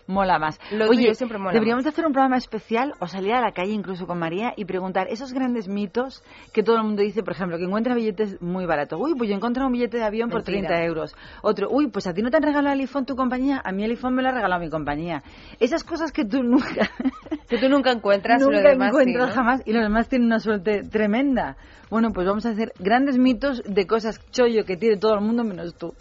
mola más. Lo Oye, tuyo siempre mola deberíamos más. hacer un programa especial o salir a la calle incluso con María y preguntar esos grandes mitos que todo el mundo dice, por ejemplo, que encuentra billetes muy baratos. Uy, pues yo he encontrado un billete de avión por Mentira. 30 euros. Otro, uy, pues a ti no te han regalado el iPhone tu compañía, a mí el iPhone me lo ha regalado mi compañía. Esas cosas que tú nunca, Que tú nunca encuentras nunca lo demás sí, encuentras ¿no? jamás y los demás tienen una suerte tremenda. Bueno, pues vamos a hacer grandes mitos de cosas chollo que tiene todo el mundo menos tú.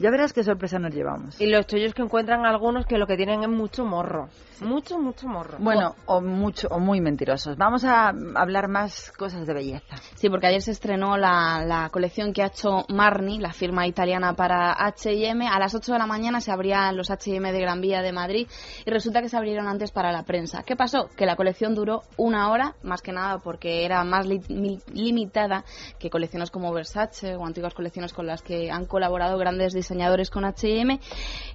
Ya verás qué sorpresa nos llevamos. Y los chollos que encuentran algunos que lo que tienen es mucho morro. Mucho, mucho morro. Bueno, o mucho o muy mentirosos. Vamos a hablar más cosas de belleza. Sí, porque ayer se estrenó la, la colección que ha hecho Marni, la firma italiana para H&M. A las 8 de la mañana se abrían los H&M de Gran Vía de Madrid y resulta que se abrieron antes para la prensa. ¿Qué pasó? Que la colección duró una hora, más que nada porque era más li- mi- limitada que colecciones como Versace o antiguas colecciones con las que han colaborado grandes diseñadores con H&M.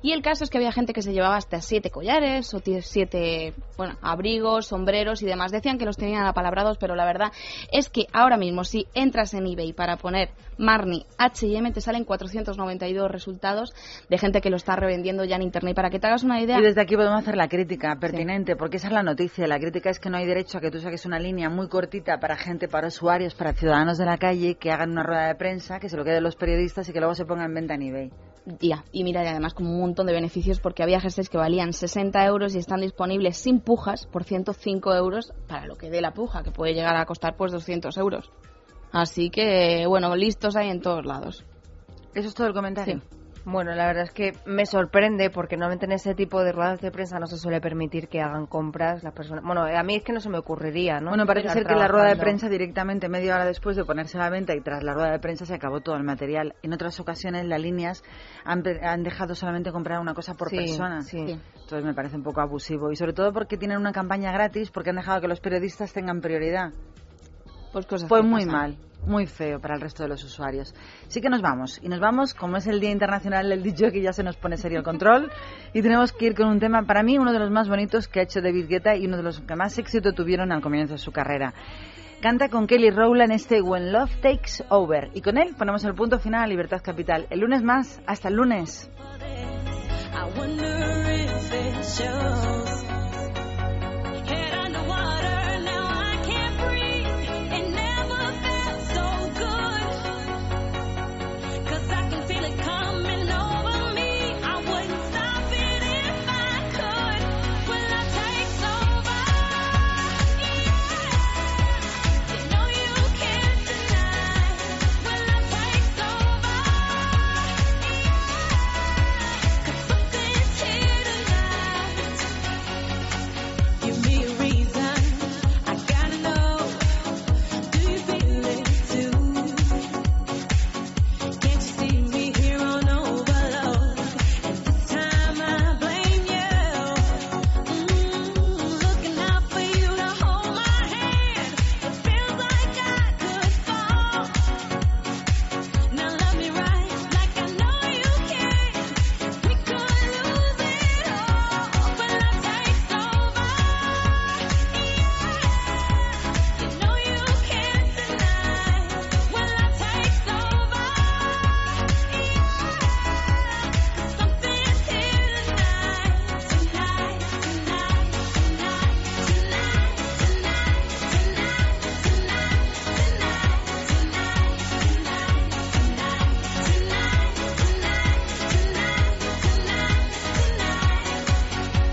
Y el caso es que había gente que se llevaba hasta siete collares o siete bueno, abrigos, sombreros y demás. Decían que los tenían apalabrados, pero la verdad es que ahora mismo si entras en eBay para poner Marni H&M te salen 492 resultados de gente que lo está revendiendo ya en internet. Para que te hagas una idea... Y desde aquí podemos hacer la crítica pertinente, porque esa es la noticia. La crítica es que no hay derecho a que tú saques una línea muy cortita para gente, para usuarios, para ciudadanos de la calle, que hagan una rueda de prensa, que se lo queden los periodistas y que luego se ponga en venta en eBay. Ya, y mira, y además con un montón de beneficios porque había jerseys que valían 60 euros y están disponibles sin pujas por 105 euros para lo que dé la puja, que puede llegar a costar pues 200 euros. Así que, bueno, listos hay en todos lados. ¿Eso es todo el comentario? Bueno, la verdad es que me sorprende porque normalmente en ese tipo de ruedas de prensa no se suele permitir que hagan compras las personas. Bueno, a mí es que no se me ocurriría, ¿no? Bueno, parece Estar ser que la rueda de prensa directamente media hora después de ponerse a la venta y tras la rueda de prensa se acabó todo el material. En otras ocasiones las líneas han, han dejado solamente comprar una cosa por Sí, persona. sí. Entonces me parece un poco abusivo y sobre todo porque tienen una campaña gratis porque han dejado que los periodistas tengan prioridad. Pues cosas Fue que muy pasan. mal, muy feo para el resto de los usuarios. Sí que nos vamos. Y nos vamos, como es el Día Internacional del DJ, que ya se nos pone serio el control. y tenemos que ir con un tema, para mí, uno de los más bonitos que ha hecho David Guetta y uno de los que más éxito tuvieron al comienzo de su carrera. Canta con Kelly Rowland este When Love Takes Over. Y con él ponemos el punto final a Libertad Capital. El lunes más. Hasta el lunes.